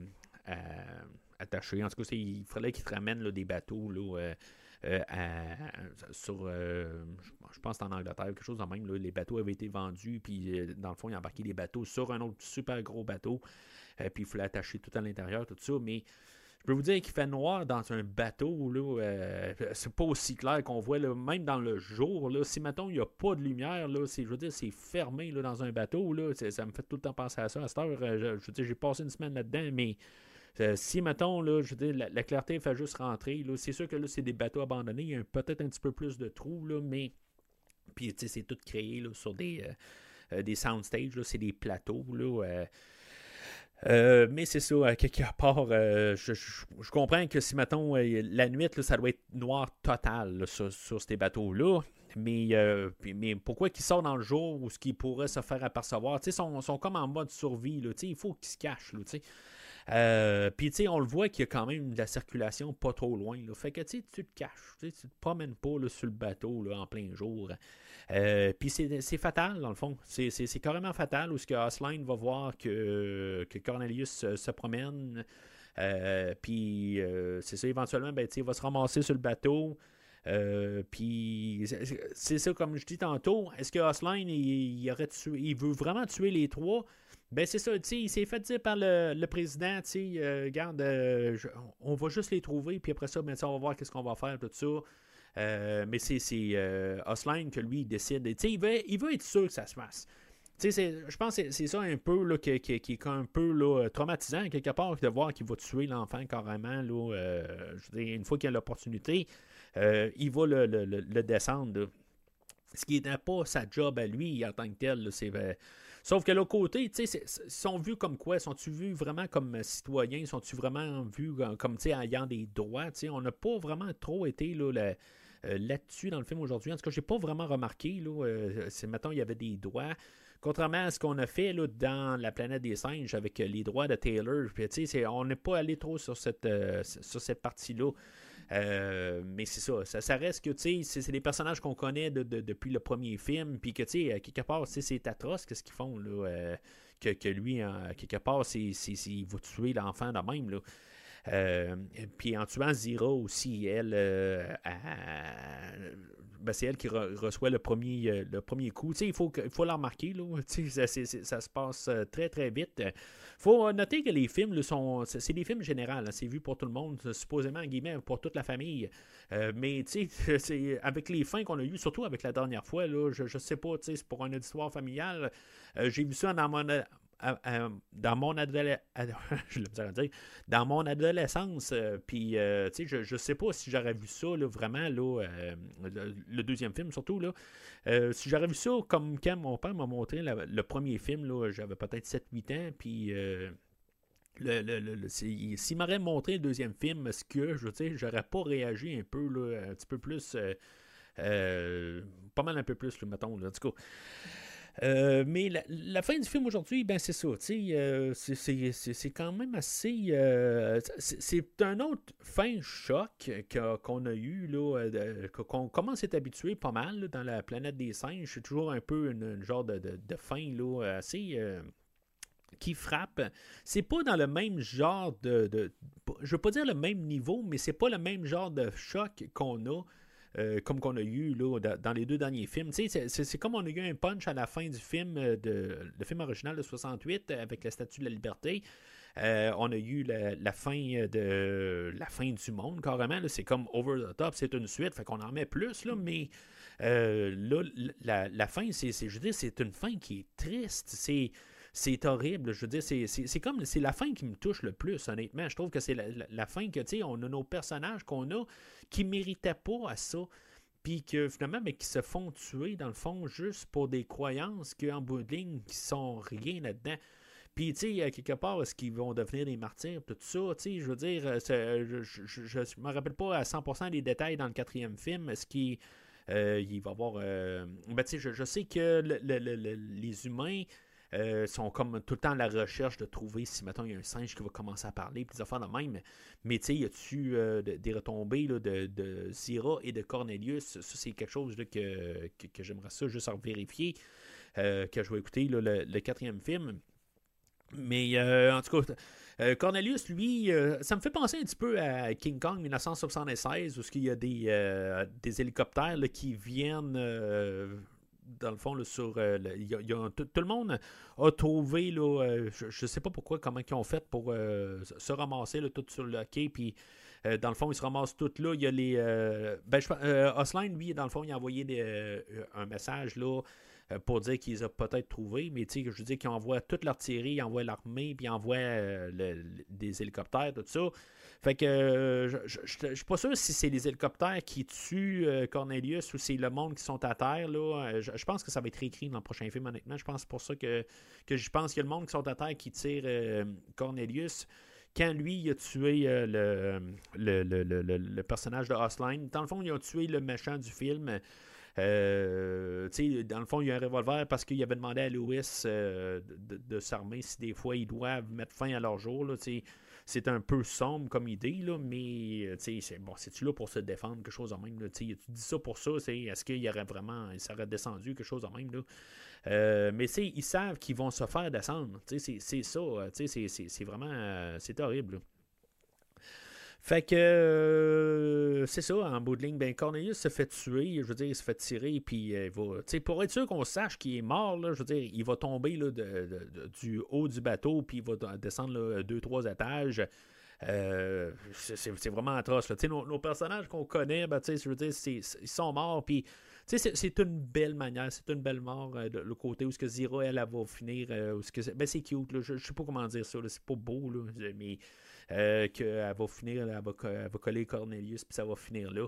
attacher. En tout cas, il fallait qu'ils te ramènent des bateaux là, sur, je pense en Angleterre, quelque chose de même. les bateaux avaient été vendus, puis dans le fond, ils embarquaient des bateaux sur un autre super gros bateau, puis il fallait attacher tout à l'intérieur, tout ça. Mais peux vous dire qu'il fait noir dans un bateau, là, euh, c'est pas aussi clair qu'on voit, même dans le jour. Là, si, mettons, il n'y a pas de lumière, là, je veux dire, c'est fermé là, dans un bateau, là, ça me fait tout le temps penser à ça. À cette heure, euh, je, veux j'ai passé une semaine là-dedans, mais euh, si, mettons, là, je veux la, clarté fait juste rentrer, c'est sûr que là, c'est des bateaux abandonnés, il y a peut-être un petit peu plus de trous, là, mais puis, c'est tout créé là, sur des, des soundstages, c'est des plateaux, là, Euh, mais c'est ça, à quelque part, euh, je, comprends que si, mettons, euh, la nuit, là, ça doit être noir total sur, ces bateaux-là. Mais, euh, mais pourquoi qu'ils sortent dans le jour où ce qui pourrait se faire apercevoir? Sais, sont, comme en mode survie. Là, il faut qu'ils se cachent. Là, tu sais. Euh, Puis, tu sais, on le voit qu'il y a quand même de la circulation pas trop loin. Fait que, tu tu te caches. Tu te promènes pas là, sur le bateau là, en plein jour. Euh, Puis, c'est fatal, dans le fond. C'est- carrément fatal où ce que Osline va voir que, que Cornelius se, promène. Euh, puis, c'est ça, éventuellement, ben, il va se ramasser sur le bateau. Puis c'est- ça comme je dis tantôt, est-ce que Osline il veut vraiment tuer les trois? Ben c'est ça, il s'est fait dire par le, le président, tu euh, euh, on va juste les trouver, puis après ça, ben, on va voir qu'est-ce qu'on va faire, tout ça. Euh, mais c'est euh, Osline que lui il décide, il veut, il veut être sûr que ça se fasse. Je pense que c'est- ça un peu là, qui, qui- qui est un peu là, traumatisant quelque part de voir qu'il va tuer l'enfant carrément là, je veux dire, une fois qu'il a l'opportunité. Il va le, le- le- descendre. Ce qui n'est pas sa job à lui en tant que tel. c'est, Sauf que l'autre côté, tu sais, sont vus comme quoi? Sont-ils vus vraiment comme citoyens? Sont-ils vraiment vus comme- comme tu sais, ayant des droits? Tu sais, On n'a pas vraiment trop été là, euh, là-dessus dans le film aujourd'hui. En tout cas, j'ai pas vraiment remarqué. Là, euh, c'est, mettons, il y avait des droits. Contrairement à ce qu'on a fait dans la planète des singes avec euh, les droits de Taylor, puis, c'est- on n'est pas allé trop sur cette, euh, sur cette partie-là. Euh, mais c'est ça, ça, reste que, tu sais, c'est, des personnages qu'on connaît de- de- depuis le premier film, puis que, tu sais, à quelque part, c'est atroce qu'est-ce qu'ils font, là, euh, que, que lui, quelque part, c'est, il va tuer l'enfant de même, là. Euh, puis en tuant Zira aussi, elle, euh, ben, c'est elle qui re- reçoit le premier, euh, le premier coup. Il faut, faut la remarquer, là. Ça, se passe euh, très, très vite. Faut noter que les films là, sont. C'est des films généraux. C'est vu pour tout le monde, supposément, en guillemets, pour toute la famille. Euh, mais, tu sais, avec les fins qu'on a eues, surtout avec la dernière fois, là, je, je sais pas, tu sais, c'est pour un auditoire familial. euh, J'ai vu ça dans mon. dans mon adolescence, euh, puis euh, sais, je, je sais pas si j'aurais vu ça là, vraiment là, euh, le, le deuxième film surtout là, si j'aurais vu ça comme quand mon père m'a montré le premier film là, j'avais peut-être 7-8 ans, puis le, le- le- le- s'il m'aurait montré le deuxième film, ce que je dire, j'aurais pas réagi un peu là, un petit peu plus, pas mal un peu plus, là, mettons, en tout cas. Euh, mais la, fin du film aujourd'hui, ben c'est ça, euh, c'est- quand même assez... euh, c'est un autre fin choc qu'on a eu, euh, qu'on commence à être habitué pas mal dans la planète des singes. C'est toujours un peu une, genre de, de, de fin là, assez... qui frappe, c'est pas dans le même genre de, de- je veux pas dire le même niveau, mais c'est pas le même genre de choc qu'on a euh, comme qu'on a eu là, da- dans les deux derniers films. C'est comme on a eu un punch à la fin du film, euh, de, le film original de 68 euh, avec la Statue de la Liberté. On a eu la, fin de la fin du monde carrément. C'est comme over the top, c'est une suite, fait qu'on en met plus là, mais là, la, fin, c'est, je c'est une fin qui est triste. C'est c'est horrible. Je veux dire, c'est, comme c'est la fin qui me touche le plus, honnêtement. Je trouve que c'est la, la- fin que, tu sais, on a nos personnages qu'on a qui méritaient pas à ça. Puis que finalement, mais qui se font tuer, dans le fond, juste pour des croyances qu'en bout de ligne, qui sont rien là-dedans. Puis, tu sais, quelque part, est-ce qu'ils vont devenir des martyrs, tout ça, tu sais, je veux dire, euh, je, je me rappelle pas à 100% des détails dans le quatrième film. Est-ce qu'il euh, il va y avoir... euh, ben, tu sais, je, je sais que le- le- le- les humains euh, sont comme tout le temps à la recherche de trouver si, mettons, il y a un singe qui va commencer à parler, puis des affaires de même. Mais, tu sais, y a-tu euh, de- des retombées de, Zira et de Cornelius? Ça, c'est quelque chose que, j'aimerais ça juste en vérifier, euh, que je vais écouter le, quatrième film. Mais euh, en tout cas, Cornelius, lui, ça me fait penser un petit peu à King Kong 1976, où il y a des, hélicoptères qui viennent, dans le fond, sur... euh, le- y a- tout, le monde a trouvé, là, euh, je ne sais pas pourquoi, comment ils ont fait pour euh, se ramasser tout sur le quai, puis... dans le fond, ils se ramassent tout là. Il y a les. ben, Osline, lui, dans le fond, il a envoyé un message pour dire qu'ils ont peut-être trouvé, mais tu sais, je veux dire qu'ils envoient toute l'artillerie, ils envoient l'armée, puis ils envoient des hélicoptères, tout ça. Fait que euh, je, je suis pas sûr si c'est les hélicoptères qui tuent euh, Cornelius ou c'est le monde qui sont à terre. Là. Euh, Je, pense que ça va être écrit dans le prochain film, honnêtement. Je pense pour ça que, que je pense qu'il y a le monde qui sont à terre qui tire euh, Cornelius. Quand lui, il a tué le, le, le, le- le- personnage de Osline, dans le fond, il a tué le méchant du film. Euh, dans le fond, il y a un revolver parce qu'il avait demandé à Lewis de, de- s'armer si des fois ils doivent mettre fin à leur jour. Là. C'est un peu sombre comme idée, là, mais euh, c'est bon, c'est-tu là pour se défendre, quelque chose en même. Là, tu dis ça pour ça, c'est est-ce qu'il y aurait vraiment, il serait descendu, quelque chose en même. Là? Euh, mais ils savent qu'ils vont se faire descendre. C'est, ça. euh, c'est, vraiment, c'est horrible. Fait que euh, c'est ça, en bout de ligne, ben Cornelius se fait tuer, je veux dire, il se fait tirer, puis euh, il va. Pour être sûr qu'on sache qu'il est mort, là, je veux dire, il va tomber là, de- du haut du bateau, puis il va descendre deux, trois étages. Euh, c'est vraiment atroce. Nos, nos personnages qu'on connaît, ben, je veux dire, ils sont morts, puis c'est- une belle manière, c'est une belle mort, le côté où ce que Zira, elle, elle va finir, où ce que ben, c'est cute, là, je, je sais pas comment dire ça, c'est pas beau, là, mais euh, qu'elle va finir, elle va, elle va coller Cornelius, puis ça va finir là.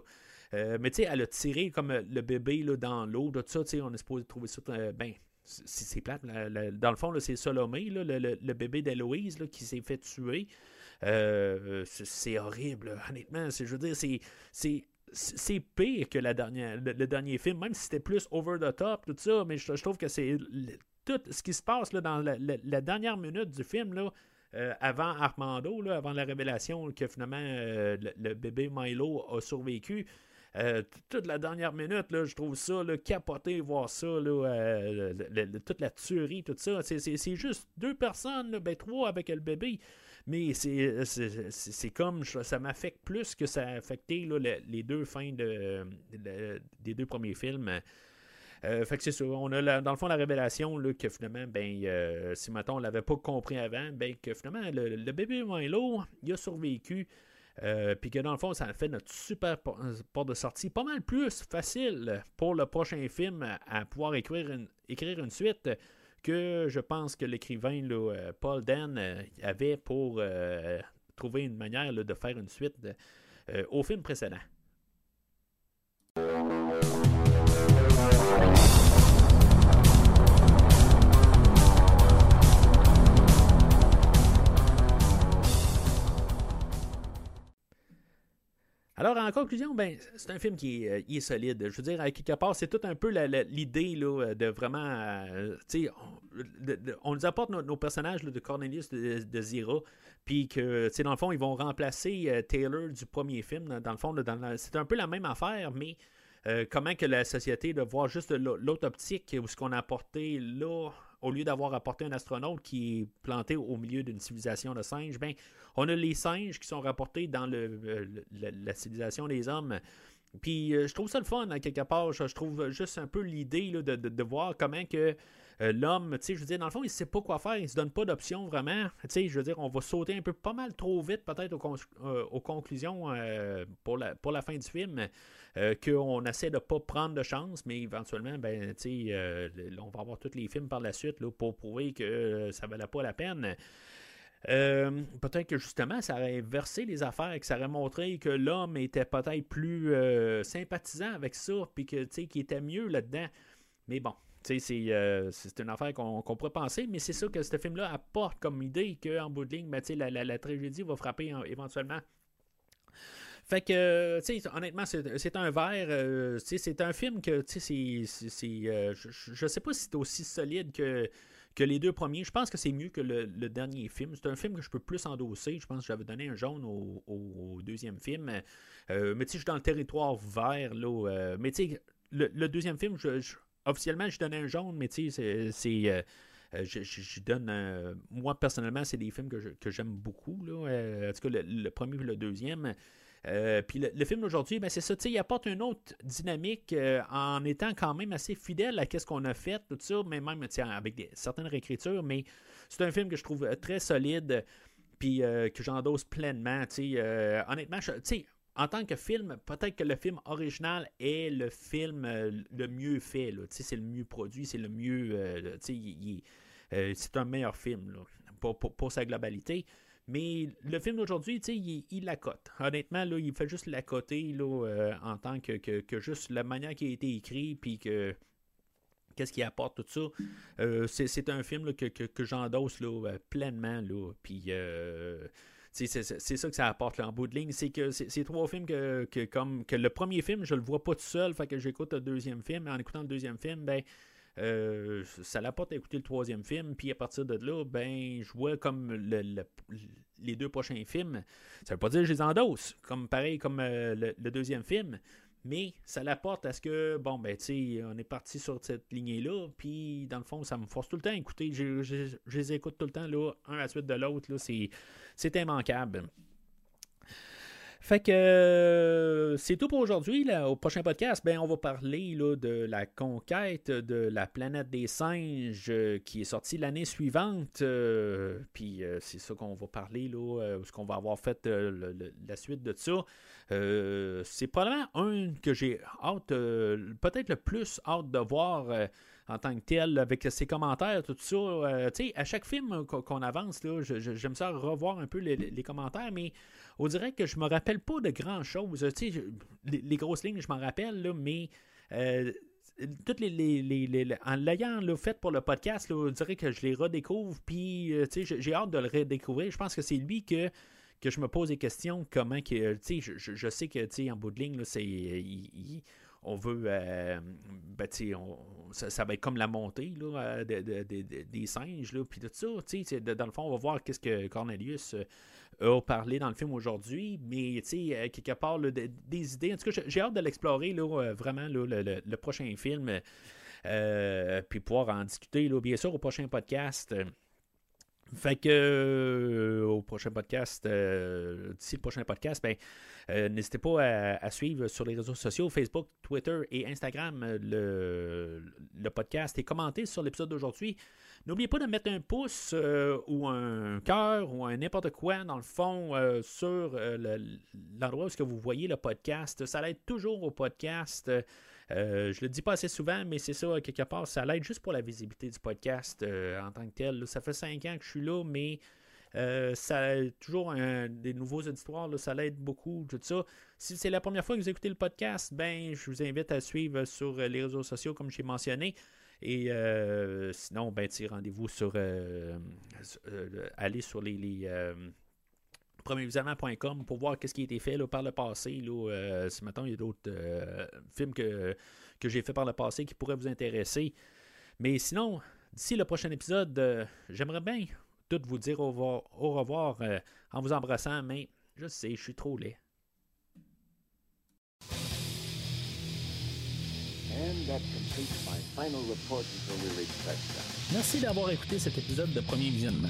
Euh, mais tu sais, elle a tiré comme euh, le bébé là, dans l'eau, tout ça, tu sais, on est supposé trouver ça, euh, ben, c'est plate, la- la- dans le fond, c'est Salomé, le, bébé d'Héloïse, qui s'est fait tuer. Euh, c'est- horrible, honnêtement, je veux dire, c'est... c'est pire que le, dernier film, même si c'était plus over the top, tout ça, mais je, trouve que c'est tout ce qui se passe dans la- la dernière minute du film, là, euh, avant Armando, là, avant la révélation que finalement euh, le, bébé Milo a survécu. euh, toute la dernière minute, là, je trouve ça là, capoté, voir ça, là, toute la tuerie, tout ça. C'est, juste deux personnes, ben, trois avec le bébé. Mais c'est, comme ça m'affecte plus que ça a affecté les deux fins de, de- des deux premiers films. Euh, fait que c'est ça. On a dans le fond la révélation là, que finalement, ben, euh, si maintenant on l'avait pas compris avant, ben, que finalement le, bébé Milo, il a survécu. Euh, Puis que dans le fond, ça a fait notre super por- porte de sortie pas mal plus facile pour le prochain film à, pouvoir écrire une, écrire une suite que je pense que l'écrivain euh, Paul Dan avait pour trouver une manière de faire une suite au film précédent. Alors, en conclusion, ben, c'est un film qui est, euh, est solide. Je veux dire, à quelque part, c'est tout un peu l'idée là, de vraiment. euh, on, on nous apporte nos, personnages de Cornelius de, de Zira, puis que, dans le fond, ils vont remplacer euh, Taylor du premier film. Dans, le fond, c'est un peu la même affaire, mais. euh, comment que la société de voir juste l'au- l'autre optique ou ce qu'on a apporté là au lieu d'avoir apporté un astronaute qui est planté au milieu d'une civilisation de singes, ben on a les singes qui sont rapportés dans euh, la, civilisation des hommes. Puis euh, je trouve ça le fun, à quelque part. Je, trouve juste un peu l'idée de, de- voir comment que euh, l'homme, tu sais, je veux dire, dans le fond, il sait pas quoi faire, il se donne pas d'option vraiment. Tu sais, je veux dire, on va sauter un peu pas mal trop vite, peut-être, aux, aux conclusions pour, la, pour la fin du film, euh, qu'on essaie de pas prendre de chance, mais éventuellement, ben, euh, on va avoir tous les films par la suite là, pour prouver que euh, ça valait pas la peine. Peut-être que justement, ça aurait inversé les affaires, que ça aurait montré que l'homme était peut-être plus sympathisant avec ça, puis qu'il était mieux là-dedans. Mais bon, c'est, une affaire qu'on, pourrait penser, mais c'est ça que ce film-là apporte comme idée qu'en bout de ligne, ben, la, la- la tragédie va frapper hein, éventuellement. Fait que, euh, tu sais, honnêtement, c'est un verre. euh, c'est un film que, tu sais, c'est- euh, je, je- sais pas si c'est aussi solide que, que les deux premiers. Je pense que c'est mieux que le, le dernier film. C'est un film que je peux plus endosser. Je pense que j'avais donné un jaune au, au- au deuxième film. Euh, mais tu sais, je suis dans le territoire vert, là. mais tu sais, le, le deuxième film, je, je- officiellement, je donnais un jaune, mais tu sais, c'est- euh, je, je- donne. moi, personnellement, c'est des films que je- que j'aime beaucoup. Là. En tout cas, le, le premier et le deuxième. Euh, puis le, film d'aujourd'hui, ben c'est ça, il apporte une autre dynamique euh, en étant quand même assez fidèle à ce qu'on a fait, tout ça, mais même avec certaines réécritures, mais c'est un film que je trouve euh, très solide, puis que j'endosse pleinement, honnêtement, en tant que film, peut-être que le film original est le film le mieux fait, c'est le mieux produit, c'est le mieux, c'est un meilleur film, pour sa globalité. Mais le film d'aujourd'hui, il, il la cote. Honnêtement, là, il fait juste la coter là, en tant que, que, juste la manière qui a été écrit, puis que qu'est-ce qui apporte tout ça. c'est un film que, que, j'endosse pleinement. Là, puis c'est ça que ça apporte en bout de ligne. C'est que c'est trois films que, comme que le premier film, je le vois pas tout seul, fait que j'écoute le deuxième film. En écoutant le deuxième film, ben euh, ça l'apporte à écouter le troisième film, puis à partir de là, ben, je vois comme les deux prochains films. Ça veut pas dire que je les endosse, comme pareil comme euh, le, deuxième film, mais ça l'apporte à ce que, bon, ben, tu sais, on est parti sur cette lignée-là, puis dans le fond, ça me force tout le temps à écouter. Je, les écoute tout le temps, là, un à la suite de l'autre, là, c'est immanquable. Fait que euh, c'est tout pour aujourd'hui. Au prochain podcast, ben, on va parler là, de la conquête de la planète des singes euh, qui est sortie l'année suivante. Euh, puis c'est ça qu'on va parler, là, ce qu'on va avoir fait la suite de ça. c'est probablement un que j'ai hâte, peut-être le plus hâte de voir en tant que tel, avec ses commentaires, tout ça. à chaque film qu'on avance, j'aime ça revoir un peu les commentaires, mais on dirait que je me rappelle pas de grand chose. Tu sais, les, grosses lignes, je m'en rappelle, là, mais euh, toutes les, en l'ayant fait pour le podcast, on dirait que je les redécouvre. Puis, euh, tu sais, j'ai hâte de le redécouvrir. Je pense que c'est lui que que je me pose des questions, comment que, tu sais, je, sais que, tu sais, en bout de ligne, c'est, on veut, euh, ben, on, ça, va être comme la montée là, des singes, puis tout ça, dans le fond, on va voir qu'est-ce que Cornelius a parlé dans le film aujourd'hui, mais euh, quelque part, des idées. En tout cas, j'ai hâte de l'explorer, euh, vraiment, le, prochain film, euh, puis pouvoir en discuter, bien sûr, au prochain podcast. Fait que au prochain podcast, d'ici le prochain podcast, ben, n'hésitez pas à, suivre sur les réseaux sociaux, Facebook, Twitter et Instagram le, le podcast et commenter sur l'épisode d'aujourd'hui. N'oubliez pas de mettre un pouce euh, ou un cœur ou un n'importe quoi dans le fond euh, sur euh, l'endroit où vous voyez le podcast. Ça l'aide toujours au podcast. Je le dis pas assez souvent, mais c'est ça, quelque part, ça l'aide juste pour la visibilité du podcast en tant que tel. ça fait cinq ans que je suis là, mais ça toujours des nouveaux auditoires, ça l'aide beaucoup, tout ça. Si c'est la première fois que vous écoutez le podcast, ben je vous invite à suivre sur les réseaux sociaux, comme j'ai mentionné. Et euh, sinon, ben, rendez-vous sur. Euh, euh, allez sur les pour voir ce qui a été fait là, par le passé. Là, si maintenant il y a d'autres films que, que j'ai fait par le passé qui pourraient vous intéresser. Mais sinon, d'ici le prochain épisode, j'aimerais bien tout vous dire au revoir, au revoir en vous embrassant, mais je sais, je suis trop laid. Merci d'avoir écouté cet épisode de Premier Visionnement.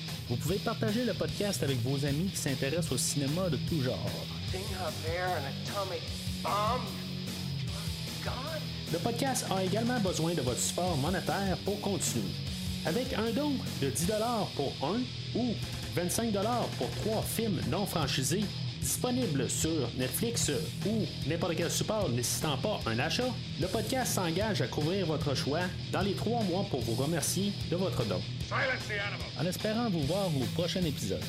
Vous pouvez partager le podcast avec vos amis qui s'intéressent au cinéma de tout genre. Le podcast a également besoin de votre support monétaire pour continuer. Avec un don de 10 pour un ou 25 pour trois films non franchisés Disponible sur Netflix ou n'importe quel support nécessitant pas un achat, le podcast s'engage à couvrir votre choix dans les trois mois pour vous remercier de votre don. En espérant vous voir au prochain épisode.